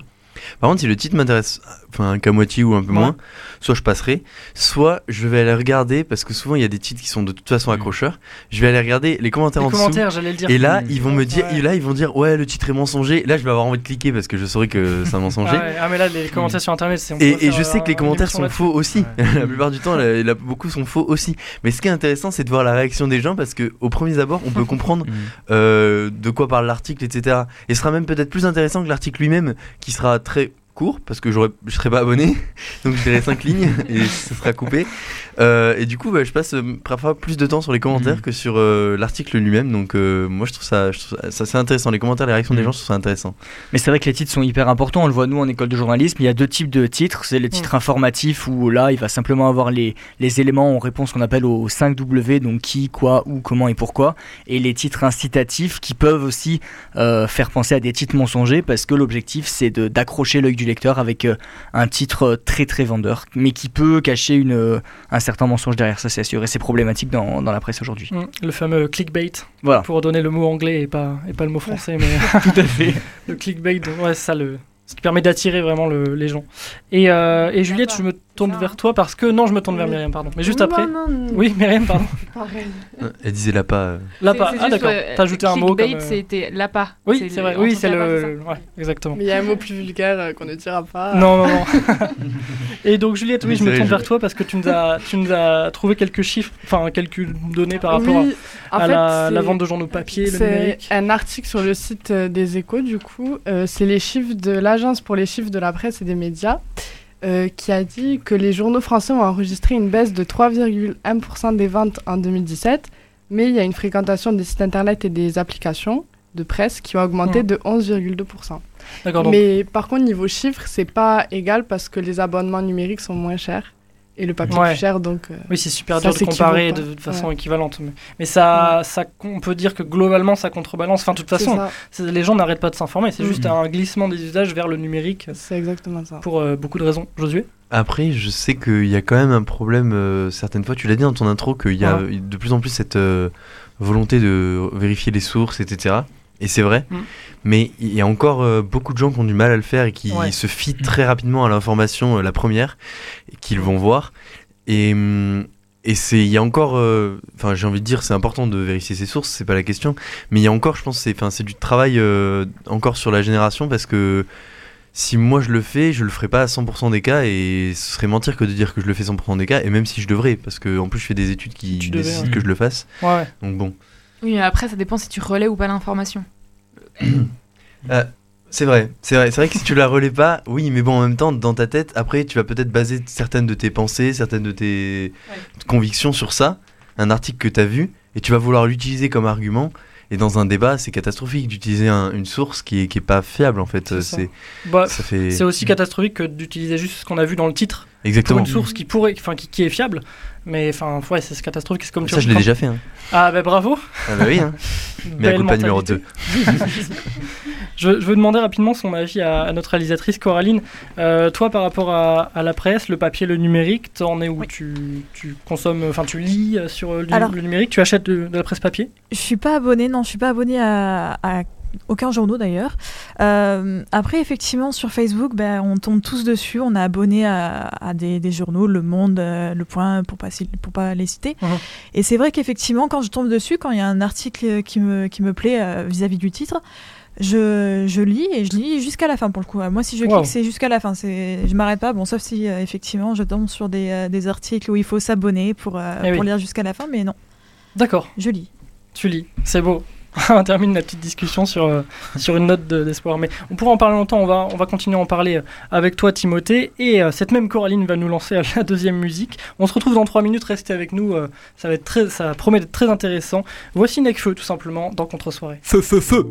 Par contre, si le titre m'intéresse enfin qu'à moitié ou un peu Ouais. moins, soit je passerai, soit je vais aller regarder parce que souvent il y a des titres qui sont de toute façon accrocheurs. Je vais aller regarder les commentaires Les en dessous. commentaires, j'allais le dire. Et là, Mm. ils vont me dire, Ouais. et là, ils vont dire, ouais, le titre est mensonger. Là, je vais avoir envie de cliquer parce que je saurais que c'est un Ah, mensonger. ouais, ah, mais là, les commentaires sur internet, c'est. Et, et je sais que les euh, commentaires sont faux aussi. la plupart du temps, la- la- beaucoup sont faux aussi. Mais ce qui est intéressant, c'est de voir la réaction des gens parce que au premier abord, on peut comprendre Mm. euh, de quoi parle l'article, etc. Et ce sera même peut-être plus intéressant que l'article lui-même, qui sera très court parce que je serai pas abonné, donc je dirai 5 lignes et ça sera coupé. Euh, et du coup, bah, je passe euh, parfois plus de temps sur les commentaires Mhm. que sur euh, l'article lui-même. Donc euh, moi, je trouve ça, je trouve ça, c'est intéressant. Les commentaires, les réactions des Mhm. gens, je trouve ça intéressant. Mais c'est vrai que les titres sont hyper importants. On le voit nous en école de journalisme. Il y a deux types de titres. C'est le titre informatif où là, il va simplement avoir les, les éléments en réponse qu'on appelle aux 5 W, donc qui, quoi, où, comment et pourquoi. Et les titres incitatifs qui peuvent aussi euh, faire penser à des titres mensongers parce que l'objectif c'est de- d'accrocher l'œil du lecteur avec euh, un titre très très vendeur, mais qui peut cacher une, euh, un certain mensonge derrière. Ça, c'est sûr. Et c'est problématique dans, dans la presse aujourd'hui. Mm, Le fameux clickbait, Voilà. pour donner le mot anglais et pas, et pas le mot français, mais Tout à fait. le clickbait, ouais, ça, le, ce qui permet d'attirer vraiment le- les gens. Et, euh, et Juliette, je me tourne vers hein. toi parce que. Non, je me tourne vers. Myriam, pardon. Mais juste Non, après. non, non, Oui, Myriam, pardon. pareil. Elle disait pas. euh, Ah, d'accord. ouais, T'as ajouté un mot clickbait, comme. euh, c'était l'appât. Oui, c'est vrai. Oui, c'est l'appât, le. Ouais, exactement. Mais il y a un mot plus vulgaire euh, qu'on ne dira pas. Non, non, non. Et donc, Juliette, oui, je me tourne vers toi parce que tu nous as, tu nous as trouvé quelques chiffres, enfin, quelques données par rapport Oui, à, à fait, la, vente de journaux papier, le numérique. un article sur le site euh, des échos, du coup. Euh, c'est les chiffres de l'Agence pour les chiffres de la presse et des médias euh, qui a dit que les journaux français ont enregistré une baisse de 3,1% des ventes en 2017, mais il y a une fréquentation des sites internet et des applications de presse qui ont augmenté Mhm. de 11,2%. D'accord, donc. Mais par contre, niveau chiffres, c'est pas égal parce que les abonnements numériques sont moins chers et le papier Ouais. plus cher, donc... euh, Oui, c'est super Ça dur de comparer de, de façon Ouais. équivalente. Mais, mais ça, ça, on peut dire que globalement, ça contrebalance. Enfin, de toute façon, les gens n'arrêtent pas de s'informer. C'est Mhm. juste un glissement des usages vers le numérique C'est exactement ça. pour euh, beaucoup de raisons. Josué? Après, je sais qu'il y a quand même un problème, euh, certaines fois, tu l'as dit dans ton intro, qu'il y a Ouais. de plus en plus cette euh, volonté de vérifier les sources, etc. Et c'est vrai, Mm. mais il y a encore euh, beaucoup de gens qui ont du mal à le faire et qui Ouais. se fient très rapidement à l'information, euh, la première, qu'ils vont voir. Et, hum, et c'est, il y a encore, euh, enfin, j'ai envie de dire, c'est important de vérifier ses sources, c'est pas la question, mais il y a encore, je pense, c'est, c'est du travail encore sur la génération parce que si moi je le fais, je le ferai pas à 100% des cas et ce serait mentir que de dire que je le fais 100% des cas et même si je devrais parce que en plus je fais des études qui Tu devais, nécessitent hein. que je le fasse. Ouais, ouais. Donc bon, Oui, mais après, ça dépend si tu relais ou pas l'information. c'est vrai, c'est vrai, c'est vrai que si tu la relais pas, oui, mais bon en même temps dans ta tête, après tu vas peut-être baser certaines de tes pensées, certaines de tes convictions sur ça, un article que tu as vu et tu vas vouloir l'utiliser comme argument. Et dans un débat, c'est catastrophique d'utiliser un- une source qui est, qui est pas fiable en fait. C'est Euh, Bah, fait c'est aussi catastrophique que d'utiliser juste ce qu'on a vu dans le titre pour exactement. une source qui pourrait, enfin, qui, qui est fiable. Mais enfin, ouais, c'est catastrophique. C'est comme tu Ça je l'ai déjà fait. Hein. Ah, bah bravo. Ah bah oui. Hein. Mais à coup pas numéro mentalité. 2 Je, je veux demander rapidement son avis à, à notre réalisatrice Coraline. Euh, toi, par rapport à, à la presse, le papier, le numérique, t'en es où? Oui. tu, tu consommes, enfin tu lis euh, sur euh, le, Alors- le numérique, tu achètes de, de la presse papier? Je suis pas abonnée, non, je suis pas abonnée à, à aucun journaux d'ailleurs. Euh, après, effectivement, sur Facebook, ben, on tombe tous dessus. On est abonné à, à des, des journaux, Le Monde, euh, Le Point, pour pas, pour pas les citer. Et c'est vrai qu'effectivement, quand je tombe dessus, quand il y a un article qui me, qui me plaît euh, vis-à-vis du titre, je, je lis et je lis jusqu'à la fin pour le coup. Moi, si je Wow. clique, c'est jusqu'à la fin. Je m'arrête pas. Bon, sauf si euh, effectivement, je tombe sur des, euh, des articles où il faut s'abonner pour, euh, Eh oui. pour lire jusqu'à la fin. Mais non, D'accord, je lis. tu lis, c'est beau. on termine la petite discussion sur, euh, sur une note de- d'espoir. Mais on pourra en parler longtemps, on va, on va continuer à en parler euh, avec toi Timothée. Et euh, cette même Coraline va nous lancer à la deuxième musique. On se retrouve dans 3 minutes, restez avec nous, euh, ça, va être très, ça promet d'être très intéressant. Voici Necfeu tout simplement dans Contre-soirée. Feu, feu, feu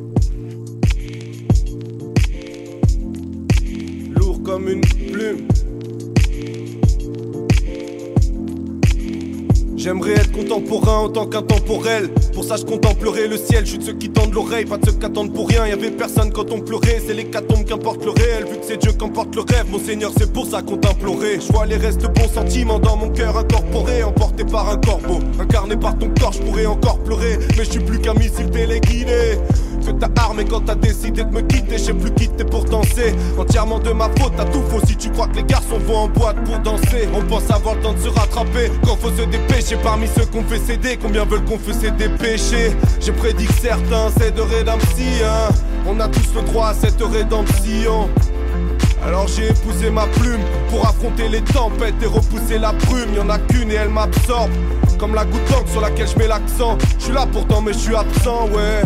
lourd comme une plume. J'aimerais être contemporain autant qu'intemporel. Pour ça, je contemplerai le ciel. Je suis de ceux qui tendent l'oreille, pas de ceux qui attendent pour rien. Y avait personne quand on pleurait. C'est l'hécatombe qu'importe le réel. Vu que c'est Dieu qu'emporte le rêve, mon Seigneur, c'est pour ça qu'on t'implorait. Je les restes bons sentiments dans mon cœur incorporé, emporté par un corbeau. Incarné par ton corps, je pourrais encore pleurer. Mais je suis plus qu'un missile téléguidé. Que t'as armé quand t'as décidé de me quitter. J'ai plus quitté pour danser. Entièrement de ma faute, t'as tout faux si tu crois que les garçons vont en boîte pour danser. On pense avoir le temps de se rattraper quand faut se dépêcher. Parmi ceux qu'on fait céder, combien veulent confesser des péchés? J'ai prédit que certains, c'est de rédemption. On a tous le droit à cette rédemption. Alors j'ai épousé ma plume pour affronter les tempêtes et repousser la brume. Y'en a qu'une et elle m'absorbe. Comme la goutte d'encre sur laquelle je mets l'accent. Je suis là pourtant, mais je suis absent, ouais.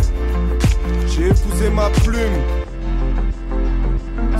J'ai épousé ma plume.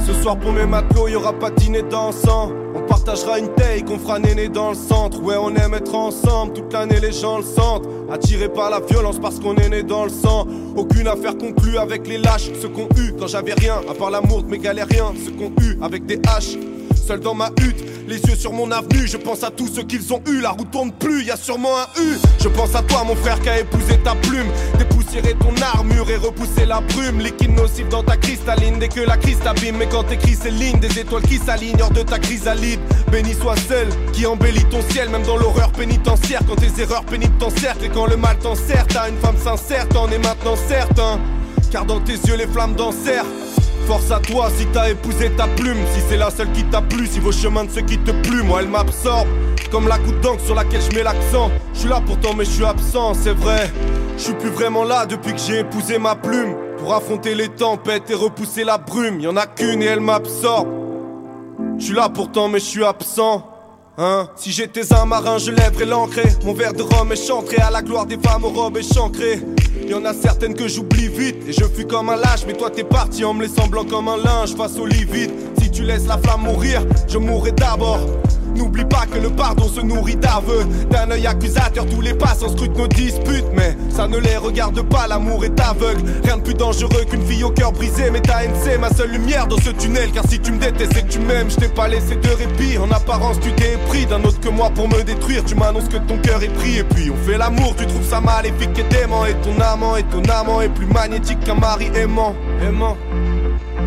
Ce soir pour mes matelots, y aura pas dîner dansant. On partagera une take, on fera néné dans le centre. Ouais, on aime être ensemble, toute l'année les gens le sentent. Attirés par la violence parce qu'on est né dans le sang. Aucune affaire conclue avec les lâches, ceux qu'on eu quand j'avais rien. À part l'amour de mes galériens, ceux qu'on eu avec des haches. Seul dans ma hutte, les yeux sur mon avenue, je pense à tous ceux qu'ils ont eu. La route tourne plus, y a sûrement un U. Je pense à toi, mon frère, qui a épousé ta plume. Dépoussiérer ton armure et repousser la brume. Liquide nocif dans ta cristalline dès que la crise t'abîme. Mais quand t'écris ces lignes, des étoiles qui s'alignent hors de ta chrysalide. Béni soit celle qui embellit ton ciel, même dans l'horreur pénitentiaire. Quand tes erreurs t'encerclent et quand le mal t'enserre, t'as une femme sincère, t'en es maintenant certain. Car dans tes yeux, les flammes d'encerclent. Force à toi si t'as épousé ta plume, si c'est la seule qui t'a plu, si vos chemins ne se quittent plus, moi elle m'absorbe. Comme la goutte d'encre sur laquelle je mets l'accent. Je suis là pourtant mais je suis absent, c'est vrai. Je suis plus vraiment là depuis que j'ai épousé ma plume. Pour affronter les tempêtes et repousser la brume. Y en a qu'une et elle m'absorbe. Je suis là pourtant mais je suis absent. Hein? Si j'étais un marin, je lèverais l'ancré. Mon verre de rhum est chantré à la gloire des femmes aux robes échancrées. Y en a certaines que j'oublie vite et je fuis comme un lâche. Mais toi t'es parti en me laissant blanc comme un linge face au lit vide. Si tu laisses la flamme mourir, je mourrai d'abord. N'oublie pas que le pardon se nourrit d'aveux. D'un œil accusateur, tous les passants scrutent nos disputes. Mais ça ne les regarde pas, l'amour est aveugle. Rien de plus dangereux qu'une fille au cœur brisé. Mais ta haine, c'est ma seule lumière dans ce tunnel. Car si tu me détestes, c'est que tu m'aimes. Je t'ai pas laissé de répit. En apparence, tu t'es pris d'un autre que moi pour me détruire. Tu m'annonces que ton cœur est pris. Et puis on fait l'amour, tu trouves ça maléfique et dément. Et ton amant, et ton amant est plus magnétique qu'un mari aimant. Aimant,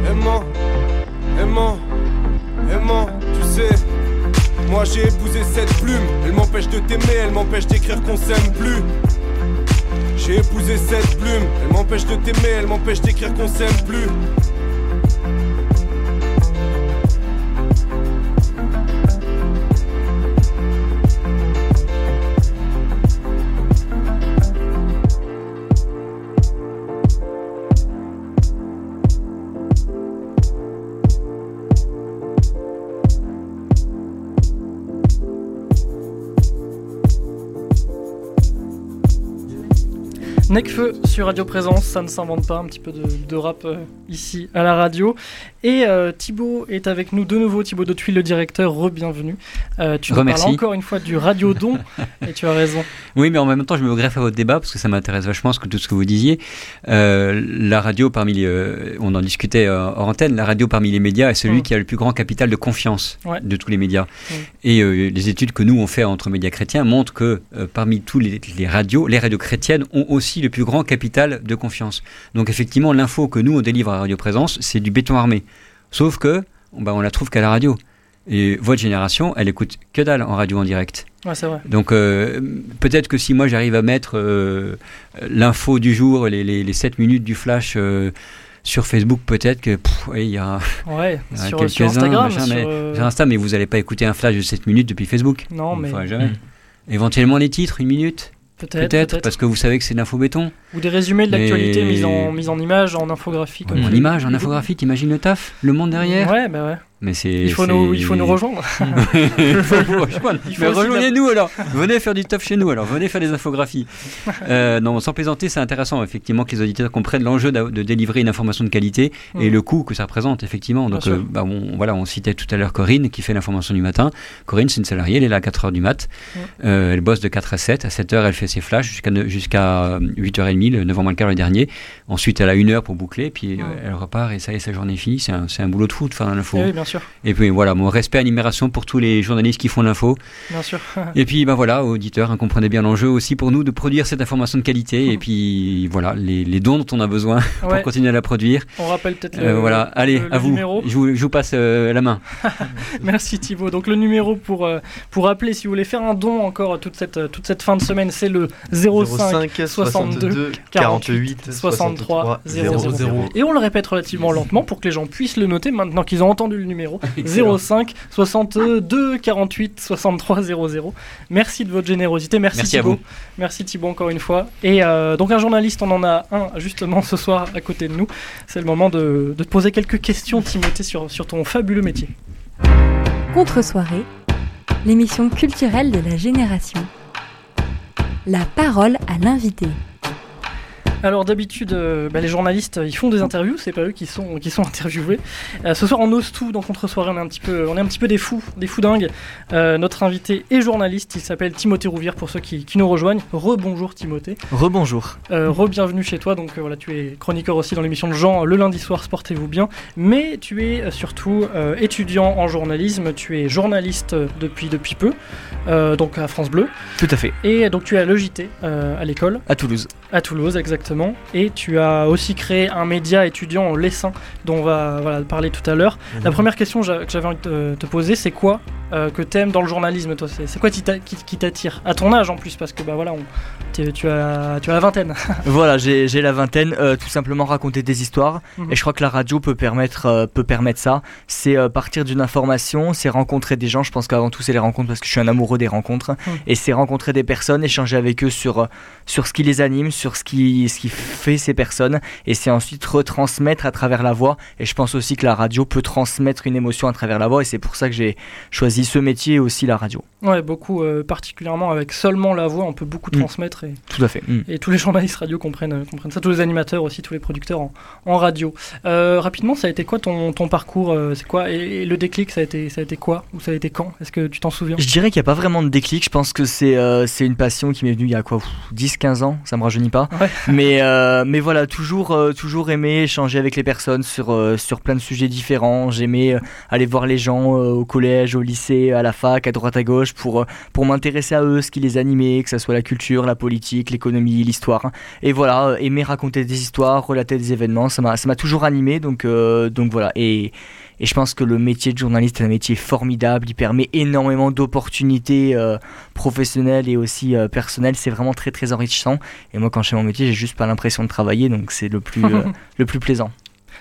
aimant, aimant, aimant, tu sais. Moi j'ai épousé cette plume, elle m'empêche de t'aimer, elle m'empêche d'écrire qu'on s'aime plus. J'ai épousé cette plume, elle m'empêche de t'aimer, elle m'empêche d'écrire qu'on s'aime plus. Necfeu sur Radio Présence, ça ne s'invente pas, un petit peu de, de rap euh, ici à la radio. Et euh, Thibaut est avec nous de nouveau, Thibaut de Tuile, le directeur, re-bienvenue. Euh, tu Remercie. parles encore une fois du Radio Don, et tu as raison. Oui, mais en même temps, je me greffe à votre débat parce que ça m'intéresse vachement ce que, tout ce que vous disiez. Euh, la radio, parmi les, on en discutait hors antenne, la radio parmi les médias est celui Mm. qui a le plus grand capital de confiance Ouais. de tous les médias. Mm. Et les études que nous on fait entre médias chrétiens montrent que parmi tous les, les radios, les radios chrétiennes ont aussi le plus grand capital de confiance. Donc effectivement, l'info que nous on délivre à Radio Présence, c'est du béton armé. Sauf que, bah, on la trouve qu'à la radio. Et votre génération, elle écoute que dalle en radio en direct. Ouais, c'est vrai. Donc euh, peut-être que si moi j'arrive à mettre euh, l'info du jour, les, les, les 7 minutes du flash euh, sur Facebook, peut-être que il y a, Ouais, il y a sur, Instagram. machin, sur, mais- sur Insta, mais vous n'allez pas écouter un flash de 7 minutes depuis Facebook. Non, mais jamais. Éventuellement les titres, une minute, peut-être. parce que vous savez que c'est de l'info béton. Ou des résumés de Mais- l'actualité mis en, mis en image, en infographie. comme En image, en infographie, t'imagines le taf, le monde derrière. Ouais, bah ouais. Mais c'est. Il faut, nous, il faut nous rejoindre. Il faut nous rejoindre. Il faut Mais rejoignez-nous alors. Venez faire du taf chez nous alors. Venez faire des infographies. Euh, non, sans plaisanter, c'est intéressant effectivement que les auditeurs comprennent l'enjeu de délivrer une information de qualité et Mm. le coût que ça représente effectivement. Donc, euh, bah, on, voilà, on citait tout à l'heure Corinne qui fait l'information du matin. Corinne, c'est une salariée, elle est là à 4h du mat. Mm. Euh, elle bosse de 4 à 7. À 7h, elle fait ses flashs jusqu'à jusqu'à 8h30, le 9h moins le quart le dernier. Ensuite, elle a une heure pour boucler, puis euh, elle repart et ça y est, sa journée est finie. C'est un, c'est un boulot de fou de faire l'info. Eh oui, bien sûr. Et puis voilà, mon respect à admiration pour tous les journalistes qui font l'info. Bien sûr. Et puis ben voilà, auditeurs, hein, comprenez bien l'enjeu aussi pour nous de produire cette information de qualité. Et puis voilà, les, les dons dont on a besoin pour Ouais. continuer à la produire. On rappelle peut-être le, Euh, voilà, allez, le- le à vous. numéro. Je vous, je vous passe euh, la main. Merci Thibaut. Donc le numéro pour, euh, pour appeler si vous voulez faire un don encore toute cette, toute cette fin de semaine, c'est le 05 05 62 02 48 63 00. 00. Et on le répète relativement lentement pour que les gens puissent le noter maintenant qu'ils ont entendu le numéro. Excellent. 05 62 48 63 00. Merci de votre générosité. Merci, Merci à Thibaut. vous. Merci Thibaut encore une fois. Et euh, donc un journaliste, on en a un justement ce soir à côté de nous. C'est le moment de, de te poser quelques questions Timothée sur, sur ton fabuleux métier. Contre-soirée, l'émission culturelle de la génération. La parole à l'invité. Alors d'habitude, euh, bah, les journalistes, ils font des interviews, c'est pas eux qui sont, qui sont interviewés. Euh, ce soir, on ose tout dans Contre-soirée, on est un petit peu, on est un petit peu des fous, des fous dingues. Euh, notre invité est journaliste, il s'appelle Timothée Rouvière pour ceux qui, qui nous rejoignent. Rebonjour Timothée. Rebonjour. Re-bienvenue chez toi, donc voilà, tu es chroniqueur aussi dans l'émission de Jean le lundi soir, Sportez-vous bien. Mais tu es surtout étudiant en journalisme, tu es journaliste depuis, depuis peu, euh, donc à France Bleu. Tout à fait. Et donc tu es à l'EJT euh, à l'école. À Toulouse. À Toulouse, exactement. Et tu as aussi créé un média étudiant en Lessin, dont on va voilà, parler tout à l'heure. La première question que j'avais envie de te, poser, c'est quoi euh, que t'aimes dans le journalisme, toi? C'est quoi qui t'a- qui qui t'attire? À ton âge en plus, parce que bah voilà, on- tu, as, tu as la vingtaine. Voilà, j'ai la vingtaine, euh, tout simplement raconter des histoires. Mhm. Et je crois que la radio peut permettre, euh, peut permettre ça. C'est euh, partir d'une information, c'est rencontrer des gens. Je pense qu'avant tout, c'est les rencontres parce que je suis un amoureux des rencontres. Mhm. Et c'est rencontrer des personnes, échanger avec eux sur, euh, sur ce qui les anime, sur ce qui, ce qui fait ces personnes. Et c'est ensuite retransmettre à travers la voix. Et je pense aussi que la radio peut transmettre une émotion à travers la voix. Et c'est pour ça que j'ai choisi ce métier et aussi la radio. Ouais, beaucoup, euh, particulièrement avec seulement la voix, on peut beaucoup Mm. transmettre Tout à fait. Mm. et tous les journalistes radio comprennent, euh, comprennent ça, tous les animateurs aussi, tous les producteurs en, en radio. Euh, rapidement, ça a été quoi ton, ton parcours euh, C'est quoi et, et le déclic, ça a été, ça a été quoi Ou ça a été quand Est-ce que tu t'en souviens? Je dirais qu'il n'y a pas vraiment de déclic. Je pense que c'est euh, c'est une passion qui m'est venue il y a quoi 10-15 ans, ça me rajeunit pas. Ouais. Mais, mais voilà, toujours, toujours aimé échanger avec les personnes sur, sur plein de sujets différents. J'aimais aller voir les gens au collège, au lycée, à la fac, à droite, à gauche, pour, pour m'intéresser à eux, ce qui les animait, que ce soit la culture, la politique, l'économie, l'histoire. Et voilà, euh, aimer raconter des histoires, relater des événements, ça m'a ça m'a toujours animé. Donc, euh, donc voilà. Et, et je pense que le métier de journaliste est un métier formidable. Il permet énormément d'opportunités euh, professionnelles et aussi euh, personnelles. C'est vraiment très très enrichissant. Et moi, quand je fais mon métier, j'ai juste pas l'impression de travailler. Donc c'est le plus le plus plaisant.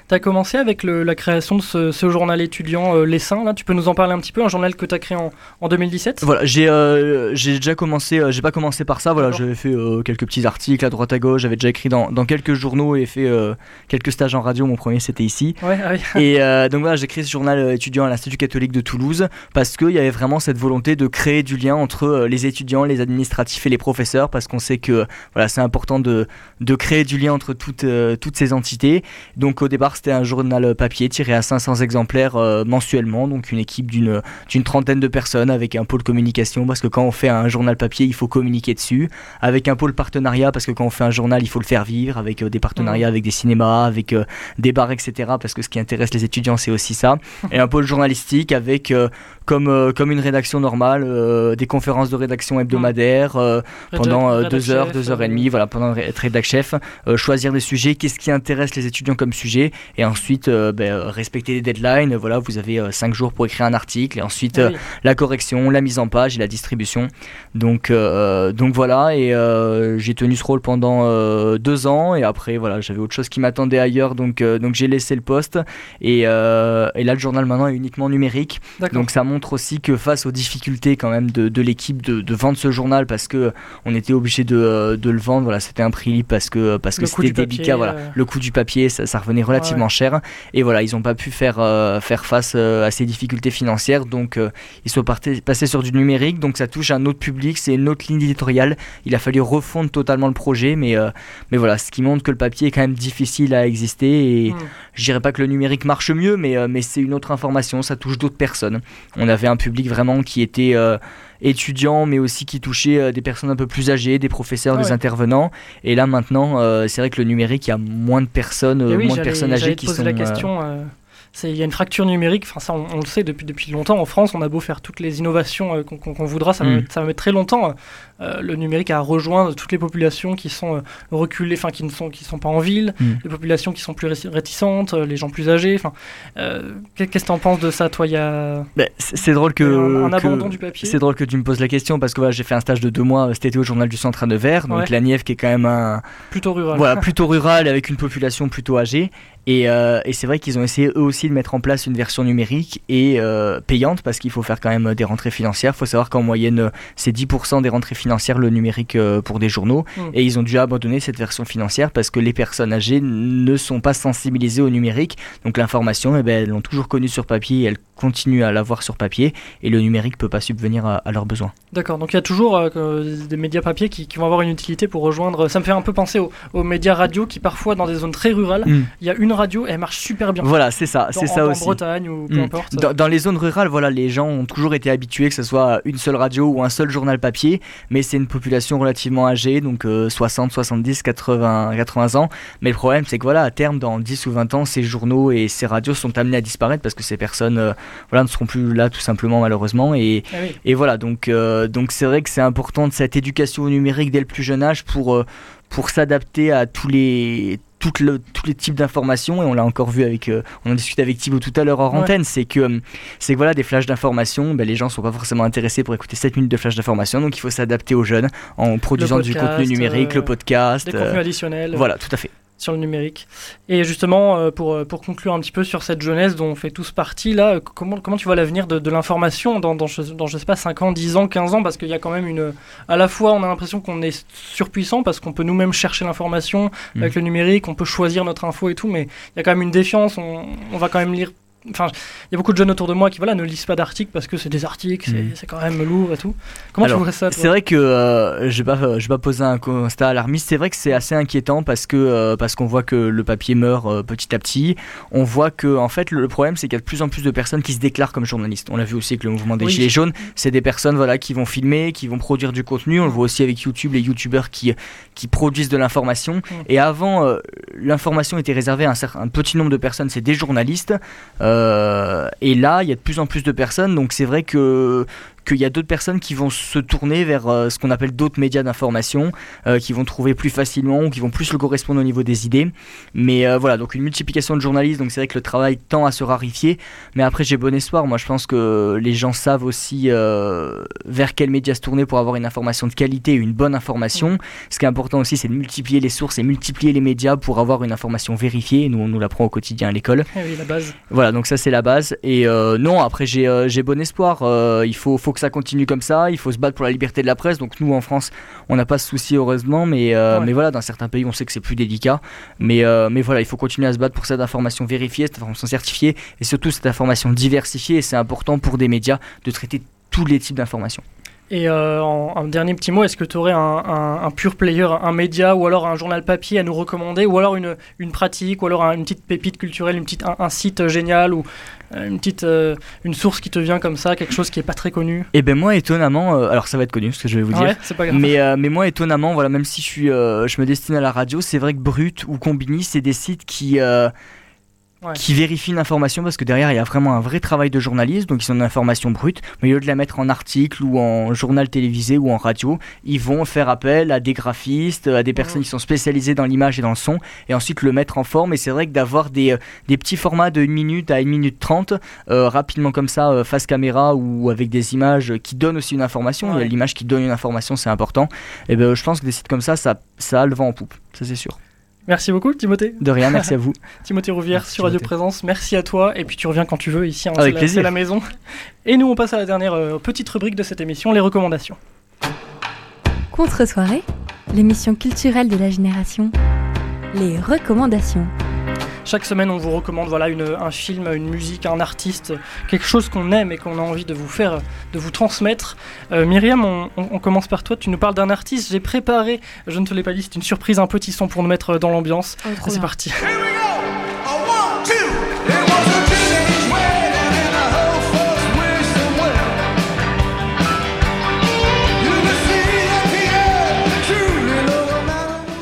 T'as commencé avec le- la création de ce, ce journal étudiant euh, L'Essaim, là Tu peux nous en parler un petit peu Un journal que tu as créé en, en 2017 Voilà, j'ai euh, j'ai déjà commencé. euh, j'ai pas commencé par ça. Voilà, j'avais fait euh, quelques petits articles à droite à gauche. J'avais déjà écrit dans, dans quelques journaux et fait euh, quelques stages en radio. Mon premier, c'était ici. Ouais, ah oui. Et donc voilà, j'ai créé ce journal étudiant à l'Institut catholique de Toulouse parce qu'il y avait vraiment cette volonté de créer du lien entre les étudiants, les administratifs et les professeurs parce qu'on sait que voilà, c'est important de, de créer du lien entre toutes, toutes ces entités. Donc au départ, c'était un journal euh, papier tiré à 500 exemplaires euh, mensuellement, donc une équipe d'une d'une trentaine de personnes avec un pôle communication parce que quand on fait un journal papier, il faut communiquer dessus, avec un pôle partenariat parce que quand on fait un journal, il faut le faire vivre, avec euh, des partenariats avec des cinémas, avec euh, des bars, etc. Parce que ce qui intéresse les étudiants, c'est aussi ça. Et un pôle journalistique avec, comme, euh, comme une rédaction normale, euh, des conférences de rédaction hebdomadaires euh, pendant deux heures, chef, deux heures et demie, voilà, pendant être rédac chef, choisir des sujets, qu'est-ce qui intéresse les étudiants comme sujet, et ensuite ben, respecter les deadlines. Voilà, vous avez cinq jours pour écrire un article, et ensuite Oui. la correction, la mise en page et la distribution. Donc, donc voilà, et j'ai tenu ce rôle pendant deux ans, et après voilà, j'avais autre chose qui m'attendait ailleurs, donc, donc j'ai laissé le poste. Et, et là, le journal maintenant est uniquement numérique. Donc ça montre aussi que face aux difficultés quand même de, de l'équipe de, de vendre ce journal, parce que on était obligé de, euh, de le vendre, voilà, c'était un prix libre parce que, parce que Le c'était délicat, voilà. euh. Le coût du papier, ça, ça revenait relativement Ouais. cher. Et voilà, ils n'ont pas pu faire, euh, faire face à ces difficultés financières. Donc, ils sont partés, passés sur du numérique. Donc, ça touche un autre public, c'est une autre ligne éditoriale. Il a fallu refondre totalement le projet. Mais, mais voilà, ce qui montre que le papier est quand même difficile à exister. Et Hmm. je dirais pas que le numérique marche mieux, mais, mais c'est une autre information. Ça touche d'autres personnes. On avait un public vraiment qui était. euh, étudiant mais aussi qui touchait euh, des personnes un peu plus âgées, des professeurs, Ah des ouais. intervenants. Et là maintenant, euh, c'est vrai que le numérique, il y a moins de personnes, oui, moins de personnes âgées qui sont. la question. il y a une fracture numérique. Enfin, ça, on, on le sait depuis depuis longtemps. En France, on a beau faire toutes les innovations qu'on voudra, ça, va Mm. ça va mettre très longtemps. Euh, le numérique a rejoint toutes les populations qui sont euh, reculées, enfin qui ne sont qui sont pas en ville, Mm. les populations qui sont plus réti- réticentes, euh, les gens plus âgés. Enfin, euh, qu'est- qu'est-ce que t'en penses de ça, toi? Il y a Ben, c'est drôle que, un, un que- abandon du papier? C'est drôle que tu me poses la question parce que voilà, j'ai fait un stage de deux mois cet été au journal du centre à Nevers, donc Ouais. la Nièvre qui est quand même un plutôt rural. voilà plutôt rural avec une population plutôt âgée. Et, euh, et c'est vrai qu'ils ont essayé eux aussi de mettre en place une version numérique et euh, payante parce qu'il faut faire quand même des rentrées financières. Il faut savoir qu'en moyenne c'est 10% des rentrées financières le numérique euh, pour des journaux Mm. et ils ont dû abandonner cette version financière parce que les personnes âgées ne sont pas sensibilisées au numérique. Donc l'information, eh ben, elles l'ont toujours connue sur papier elles continuent à l'avoir sur papier et le numérique peut pas subvenir à, à leurs besoins. D'accord, donc il y a toujours euh, des médias papier qui, qui vont avoir une utilité pour rejoindre. Ça me fait un peu penser aux, aux médias radio qui, parfois, dans des zones très rurales, Mm. il y a une radio et elle marche super bien. Voilà, c'est ça, c'est ça en, aussi. En Bretagne ou peu Mm. importe. Dans, dans les zones rurales, voilà, les gens ont toujours été habitués que ce soit une seule radio ou un seul journal papier, mais c'est une population relativement âgée, donc euh, 60, 70, 80, 80 ans. Mais le problème, c'est que voilà, à terme, dans 10 ou 20 ans, ces journaux et ces radios sont amenés à disparaître parce que ces personnes euh, voilà, ne seront plus là tout simplement malheureusement. Et, Ah oui. et voilà, donc euh, donc c'est vrai que c'est important de cette éducation au numérique dès le plus jeune âge pour, euh, pour s'adapter à tous les toutes le- tous les types d'informations et on l'a encore vu avec euh, on en discutait avec Thibaut tout à l'heure hors Ouais. antenne c'est que euh, c'est que voilà des flashs d'informations ben, les gens sont pas forcément intéressés pour écouter 7 minutes de flash d'informations donc il faut s'adapter aux jeunes en produisant du contenu numérique euh, le podcast Des euh, contenus additionnels. voilà tout à fait sur le numérique. Et justement, euh, pour, euh, pour conclure un petit peu sur cette jeunesse dont on fait tous partie, là, euh, comment, comment tu vois l'avenir de, de l'information dans, dans, je- dans, je sais pas, 5 ans, 10 ans, 15 ans? Parce qu'il y a quand même une. À la fois, on a l'impression qu'on est surpuissant parce qu'on peut nous-mêmes chercher l'information Mhm. avec le numérique, on peut choisir notre info et tout, mais il y a quand même une défiance, on, on va quand même lire. Enfin, il y a beaucoup de jeunes autour de moi qui voilà, ne lisent pas d'articles parce que c'est des articles, c'est c'est quand même lourd et tout. Comment Alors, tu vois ça C'est vrai que euh, je vais pas, je vais pas poser un constat alarmiste. C'est vrai que c'est assez inquiétant parce que euh, parce qu'on voit que le papier meurt euh, petit à petit. On voit que en fait le, le problème c'est qu'il y a de plus en plus de personnes qui se déclarent comme journalistes. On l'a vu aussi avec le mouvement des Oui. gilets jaunes. C'est des personnes voilà qui vont filmer, qui vont produire du contenu. On le voit aussi avec YouTube, les YouTubeurs qui qui produisent de l'information. Et avant, l'information était réservée à un, certain, un petit nombre de personnes. C'est des journalistes. Euh, et là, il y a de plus en plus de personnes. Donc c'est vrai que qu'il y a d'autres personnes qui vont se tourner vers euh, ce qu'on appelle d'autres médias d'information, euh, qui vont trouver plus facilement ou qui vont plus le correspondre au niveau des idées. Mais euh, voilà, donc une multiplication de journalistes, donc c'est vrai que le travail tend à se rarifier. Mais après, j'ai bon espoir. Moi, je pense que les gens savent aussi vers quels médias se tourner pour avoir une information de qualité une bonne information. Ce qui est important aussi, c'est de multiplier les sources et multiplier les médias pour avoir une information vérifiée. Nous, on nous l'apprend au quotidien à l'école. Eh oui, la base. Voilà, donc ça c'est la base. Et non, après j'ai bon espoir. Il faut, faut que ça continue comme ça. Il faut se battre pour la liberté de la presse. Donc nous en France, on n'a pas ce souci heureusement. Mais, euh, Ouais. mais voilà, dans certains pays, on sait que c'est plus délicat. Mais, euh, mais voilà, il faut continuer à se battre pour cette information vérifiée, cette information certifiée et surtout cette information diversifiée. Et c'est important pour des médias de traiter tous les types d'informations. Et euh, en, un dernier petit mot, est-ce que tu aurais un, un, un pur player, un média ou alors un journal papier à nous recommander ou alors une, une pratique ou alors un- une petite pépite culturelle, une petite, un, un site génial ou euh, une petite euh, une source qui te vient comme ça, quelque chose qui est pas très connu? Et ben moi étonnamment, euh, alors ça va être connu ce que je vais vous dire. Ouais, c'est pas grave. Mais, mais moi, étonnamment, voilà, même si je, suis, je me destine à la radio, c'est vrai que Brut ou Combini, c'est des sites qui, Ouais. qui vérifient l'information parce que derrière, il y a vraiment un vrai travail de journaliste, donc ils ont une information brute, mais au lieu de la mettre en article ou en journal télévisé ou en radio, ils vont faire appel à des graphistes, à des personnes qui sont spécialisées dans l'image et dans le son, et ensuite le mettre en forme. Et c'est vrai que d'avoir des, euh, des petits formats de 1 minute à 1 minute 30, euh, rapidement comme ça, euh, face caméra ou avec des images qui donnent aussi une information, il y a Ouais. l'image qui donne une information, c'est important. Et ben je pense que des sites comme ça, ça, ça a le vent en poupe, ça c'est sûr. Merci beaucoup, Timothée. De rien, merci à vous. Timothée Rouvière Merci, sur Radio Timothée. Présence, merci à toi. Et puis tu reviens quand tu veux ici, hein, Avec c'est la- plaisir. c'est la maison. Et nous, on passe à la dernière euh, petite rubrique de cette émission, les recommandations. Contre-soirée, l'émission culturelle de la génération. Les recommandations. Chaque semaine, on vous recommande voilà, une, un film, une musique, un artiste, quelque chose qu'on aime et qu'on a envie de vous faire, de vous transmettre. Euh, Myriam, on, on- on commence par toi. Tu nous parles d'un artiste. J'ai préparé, je ne te l'ai pas dit, c'est une surprise, un petit son pour nous mettre dans l'ambiance. Oh, c'est parti.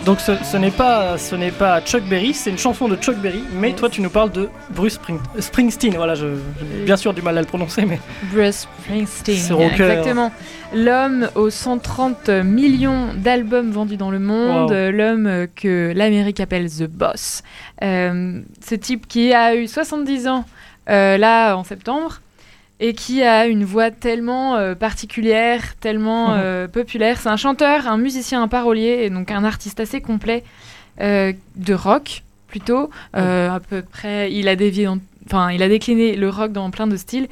Donc ce, ce n'est pas, ce n'est pas Chuck Berry, c'est une chanson de Chuck Berry, mais toi tu nous parles de Bruce Spring- Springsteen. Voilà, je, j'ai bien sûr du mal à le prononcer, mais Bruce Springsteen. C'est rocker. Exactement. L'homme aux 130 millions d'albums vendus dans le monde, Wow. l'homme que l'Amérique appelle The Boss. Euh, ce type qui a eu 70 ans euh, là en septembre et qui a une voix tellement euh, particulière, tellement Mhm. euh, populaire. C'est un chanteur, un musicien, un parolier, et donc un artiste assez complet euh, de rock plutôt. Euh, à peu près, il a dévié, enfin, il a décliné le rock dans plein de styles.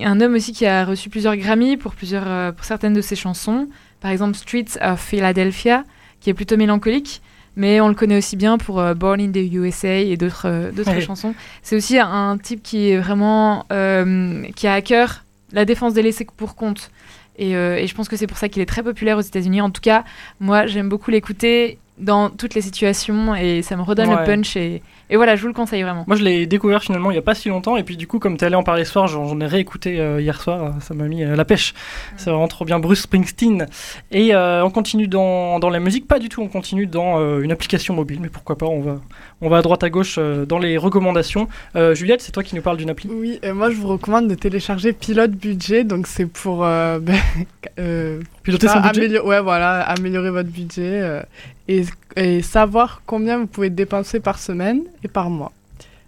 Un homme aussi qui a reçu plusieurs Grammy pour plusieurs, pour certaines de ses chansons. Par exemple, Streets of Philadelphia, qui est plutôt mélancolique. Mais on le connaît aussi bien pour euh, Born in the USA et d'autres euh, d'autres Oui. chansons. C'est aussi un type qui est vraiment euh, qui a à cœur la défense des laissés pour compte. Et, et je pense que c'est pour ça qu'il est très populaire aux États-Unis. En tout cas, moi, j'aime beaucoup l'écouter dans toutes les situations et ça me redonne Ouais. le punch. Et, et voilà, je vous le conseille vraiment. moi je l'ai découvert finalement il y a pas si longtemps, et puis du coup, comme tu allé en parler ce soir, j'en ai réécouté euh, hier soir, ça m'a mis euh, la pêche. C'est vraiment trop bien, Bruce Springsteen. Et euh, on continue dans, dans la musique, pas du tout, on continue dans euh, une application mobile, mais pourquoi pas, on va, on va à droite à gauche euh, dans les recommandations. Euh, Juliette, c'est toi qui nous parle d'une appli Oui, et moi je vous recommande de télécharger Pilote Budget, donc c'est pour euh, euh, Piloter son budget ouais, voilà, améliorer votre budget euh, et, et savoir combien vous pouvez dépenser par semaine et par mois.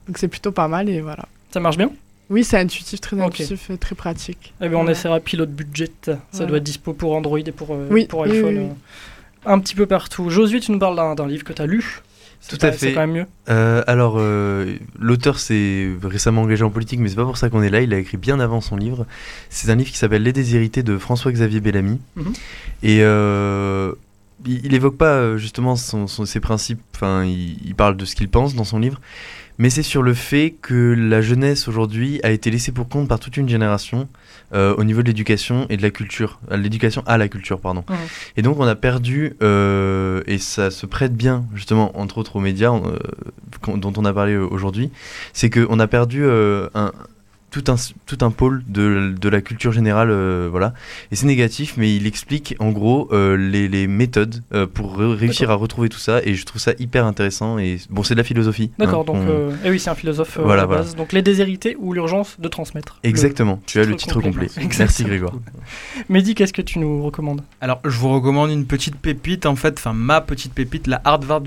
Donc c'est plutôt pas mal et voilà. Ça marche bien? Oui, c'est intuitif, très intuitif, très pratique. Eh ben, on Voilà. essaiera Pilote Budget. Ça Voilà. doit être dispo pour Android et pour, euh, Oui, pour iPhone. oui, oui. euh, un petit peu partout. Josué, tu nous parles d'un livre que tu as lu. C'est Tout à pas- C'est fait. quand même mieux. Euh, alors, euh, l'auteur s'est récemment engagé en politique, mais c'est pas pour ça qu'on est là. Il a écrit bien avant son livre. C'est un livre qui s'appelle Les Déshérités de François-Xavier Bellamy. Mhm. Et euh, il, évoque pas euh, justement son- son- ses principes. Enfin, il, il parle de ce qu'il pense dans son livre, mais c'est sur le fait que la jeunesse aujourd'hui a été laissée pour compte par toute une génération euh, au niveau de l'éducation et de la culture, l'éducation à la culture, pardon. Et donc on a perdu, euh, et ça se prête bien justement, entre autres aux médias euh, dont on a parlé aujourd'hui, c'est qu'on a perdu un, tout, un, tout un pôle de, de la culture générale, euh, voilà. Et c'est négatif, mais il explique en gros euh, les, les méthodes euh, pour ré- réussir à retrouver tout ça, et je trouve ça hyper intéressant. Et bon, c'est de la philosophie. D'accord, hein, donc. qu'on- euh, eh oui, c'est un philosophe euh, Voilà, à la voilà. Donc, les déshérités ou l'urgence de transmettre. Le- Exactement, tu as le titre complet. Exactement. Merci Grégoire. Mehdi, qu'est-ce que tu nous recommandes? Alors, je vous recommande une petite pépite, en fait, enfin ma petite pépite, la Harvard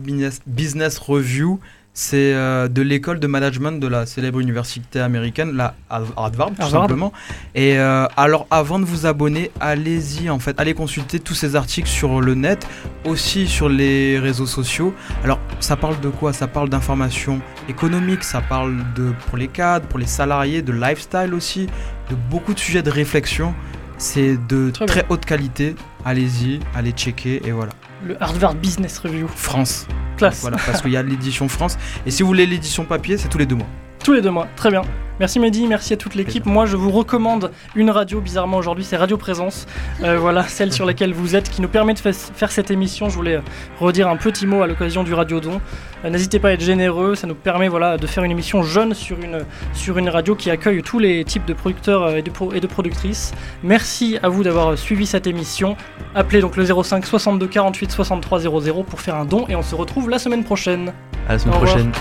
Business Review. C'est euh, de l'école de management de la célèbre université américaine, la Harvard, tout Harvard. simplement. Et euh, alors, avant de vous abonner, allez-y, en fait, allez consulter tous ces articles sur le net, aussi sur les réseaux sociaux. Alors, ça parle de quoi? Ça parle d'informations économiques, ça parle de pour les cadres, pour les salariés, de lifestyle aussi, de beaucoup de sujets de réflexion. C'est de Très haute qualité. Allez-y, allez checker et voilà. Le Harvard Business Review. France. Classe. Voilà, parce qu'il y a l'édition France. Et si vous voulez l'édition papier, c'est tous les deux mois. Tous les deux mois, très bien. Merci Mehdi, merci à toute l'équipe. Moi, je vous recommande une radio, bizarrement aujourd'hui, c'est Radio Présence. Euh, voilà, celle sur laquelle vous êtes, qui nous permet de fa- faire cette émission. Je voulais euh, redire un petit mot à l'occasion du Radio Don. Euh, N'hésitez pas à être généreux, ça nous permet voilà, de faire une émission jeune sur une, sur une radio qui accueille tous les types de producteurs et de, pro- et de productrices. Merci à vous d'avoir suivi cette émission. Appelez donc le 05 62 48 63 00 pour faire un don et on se retrouve la semaine prochaine. À la semaine prochaine.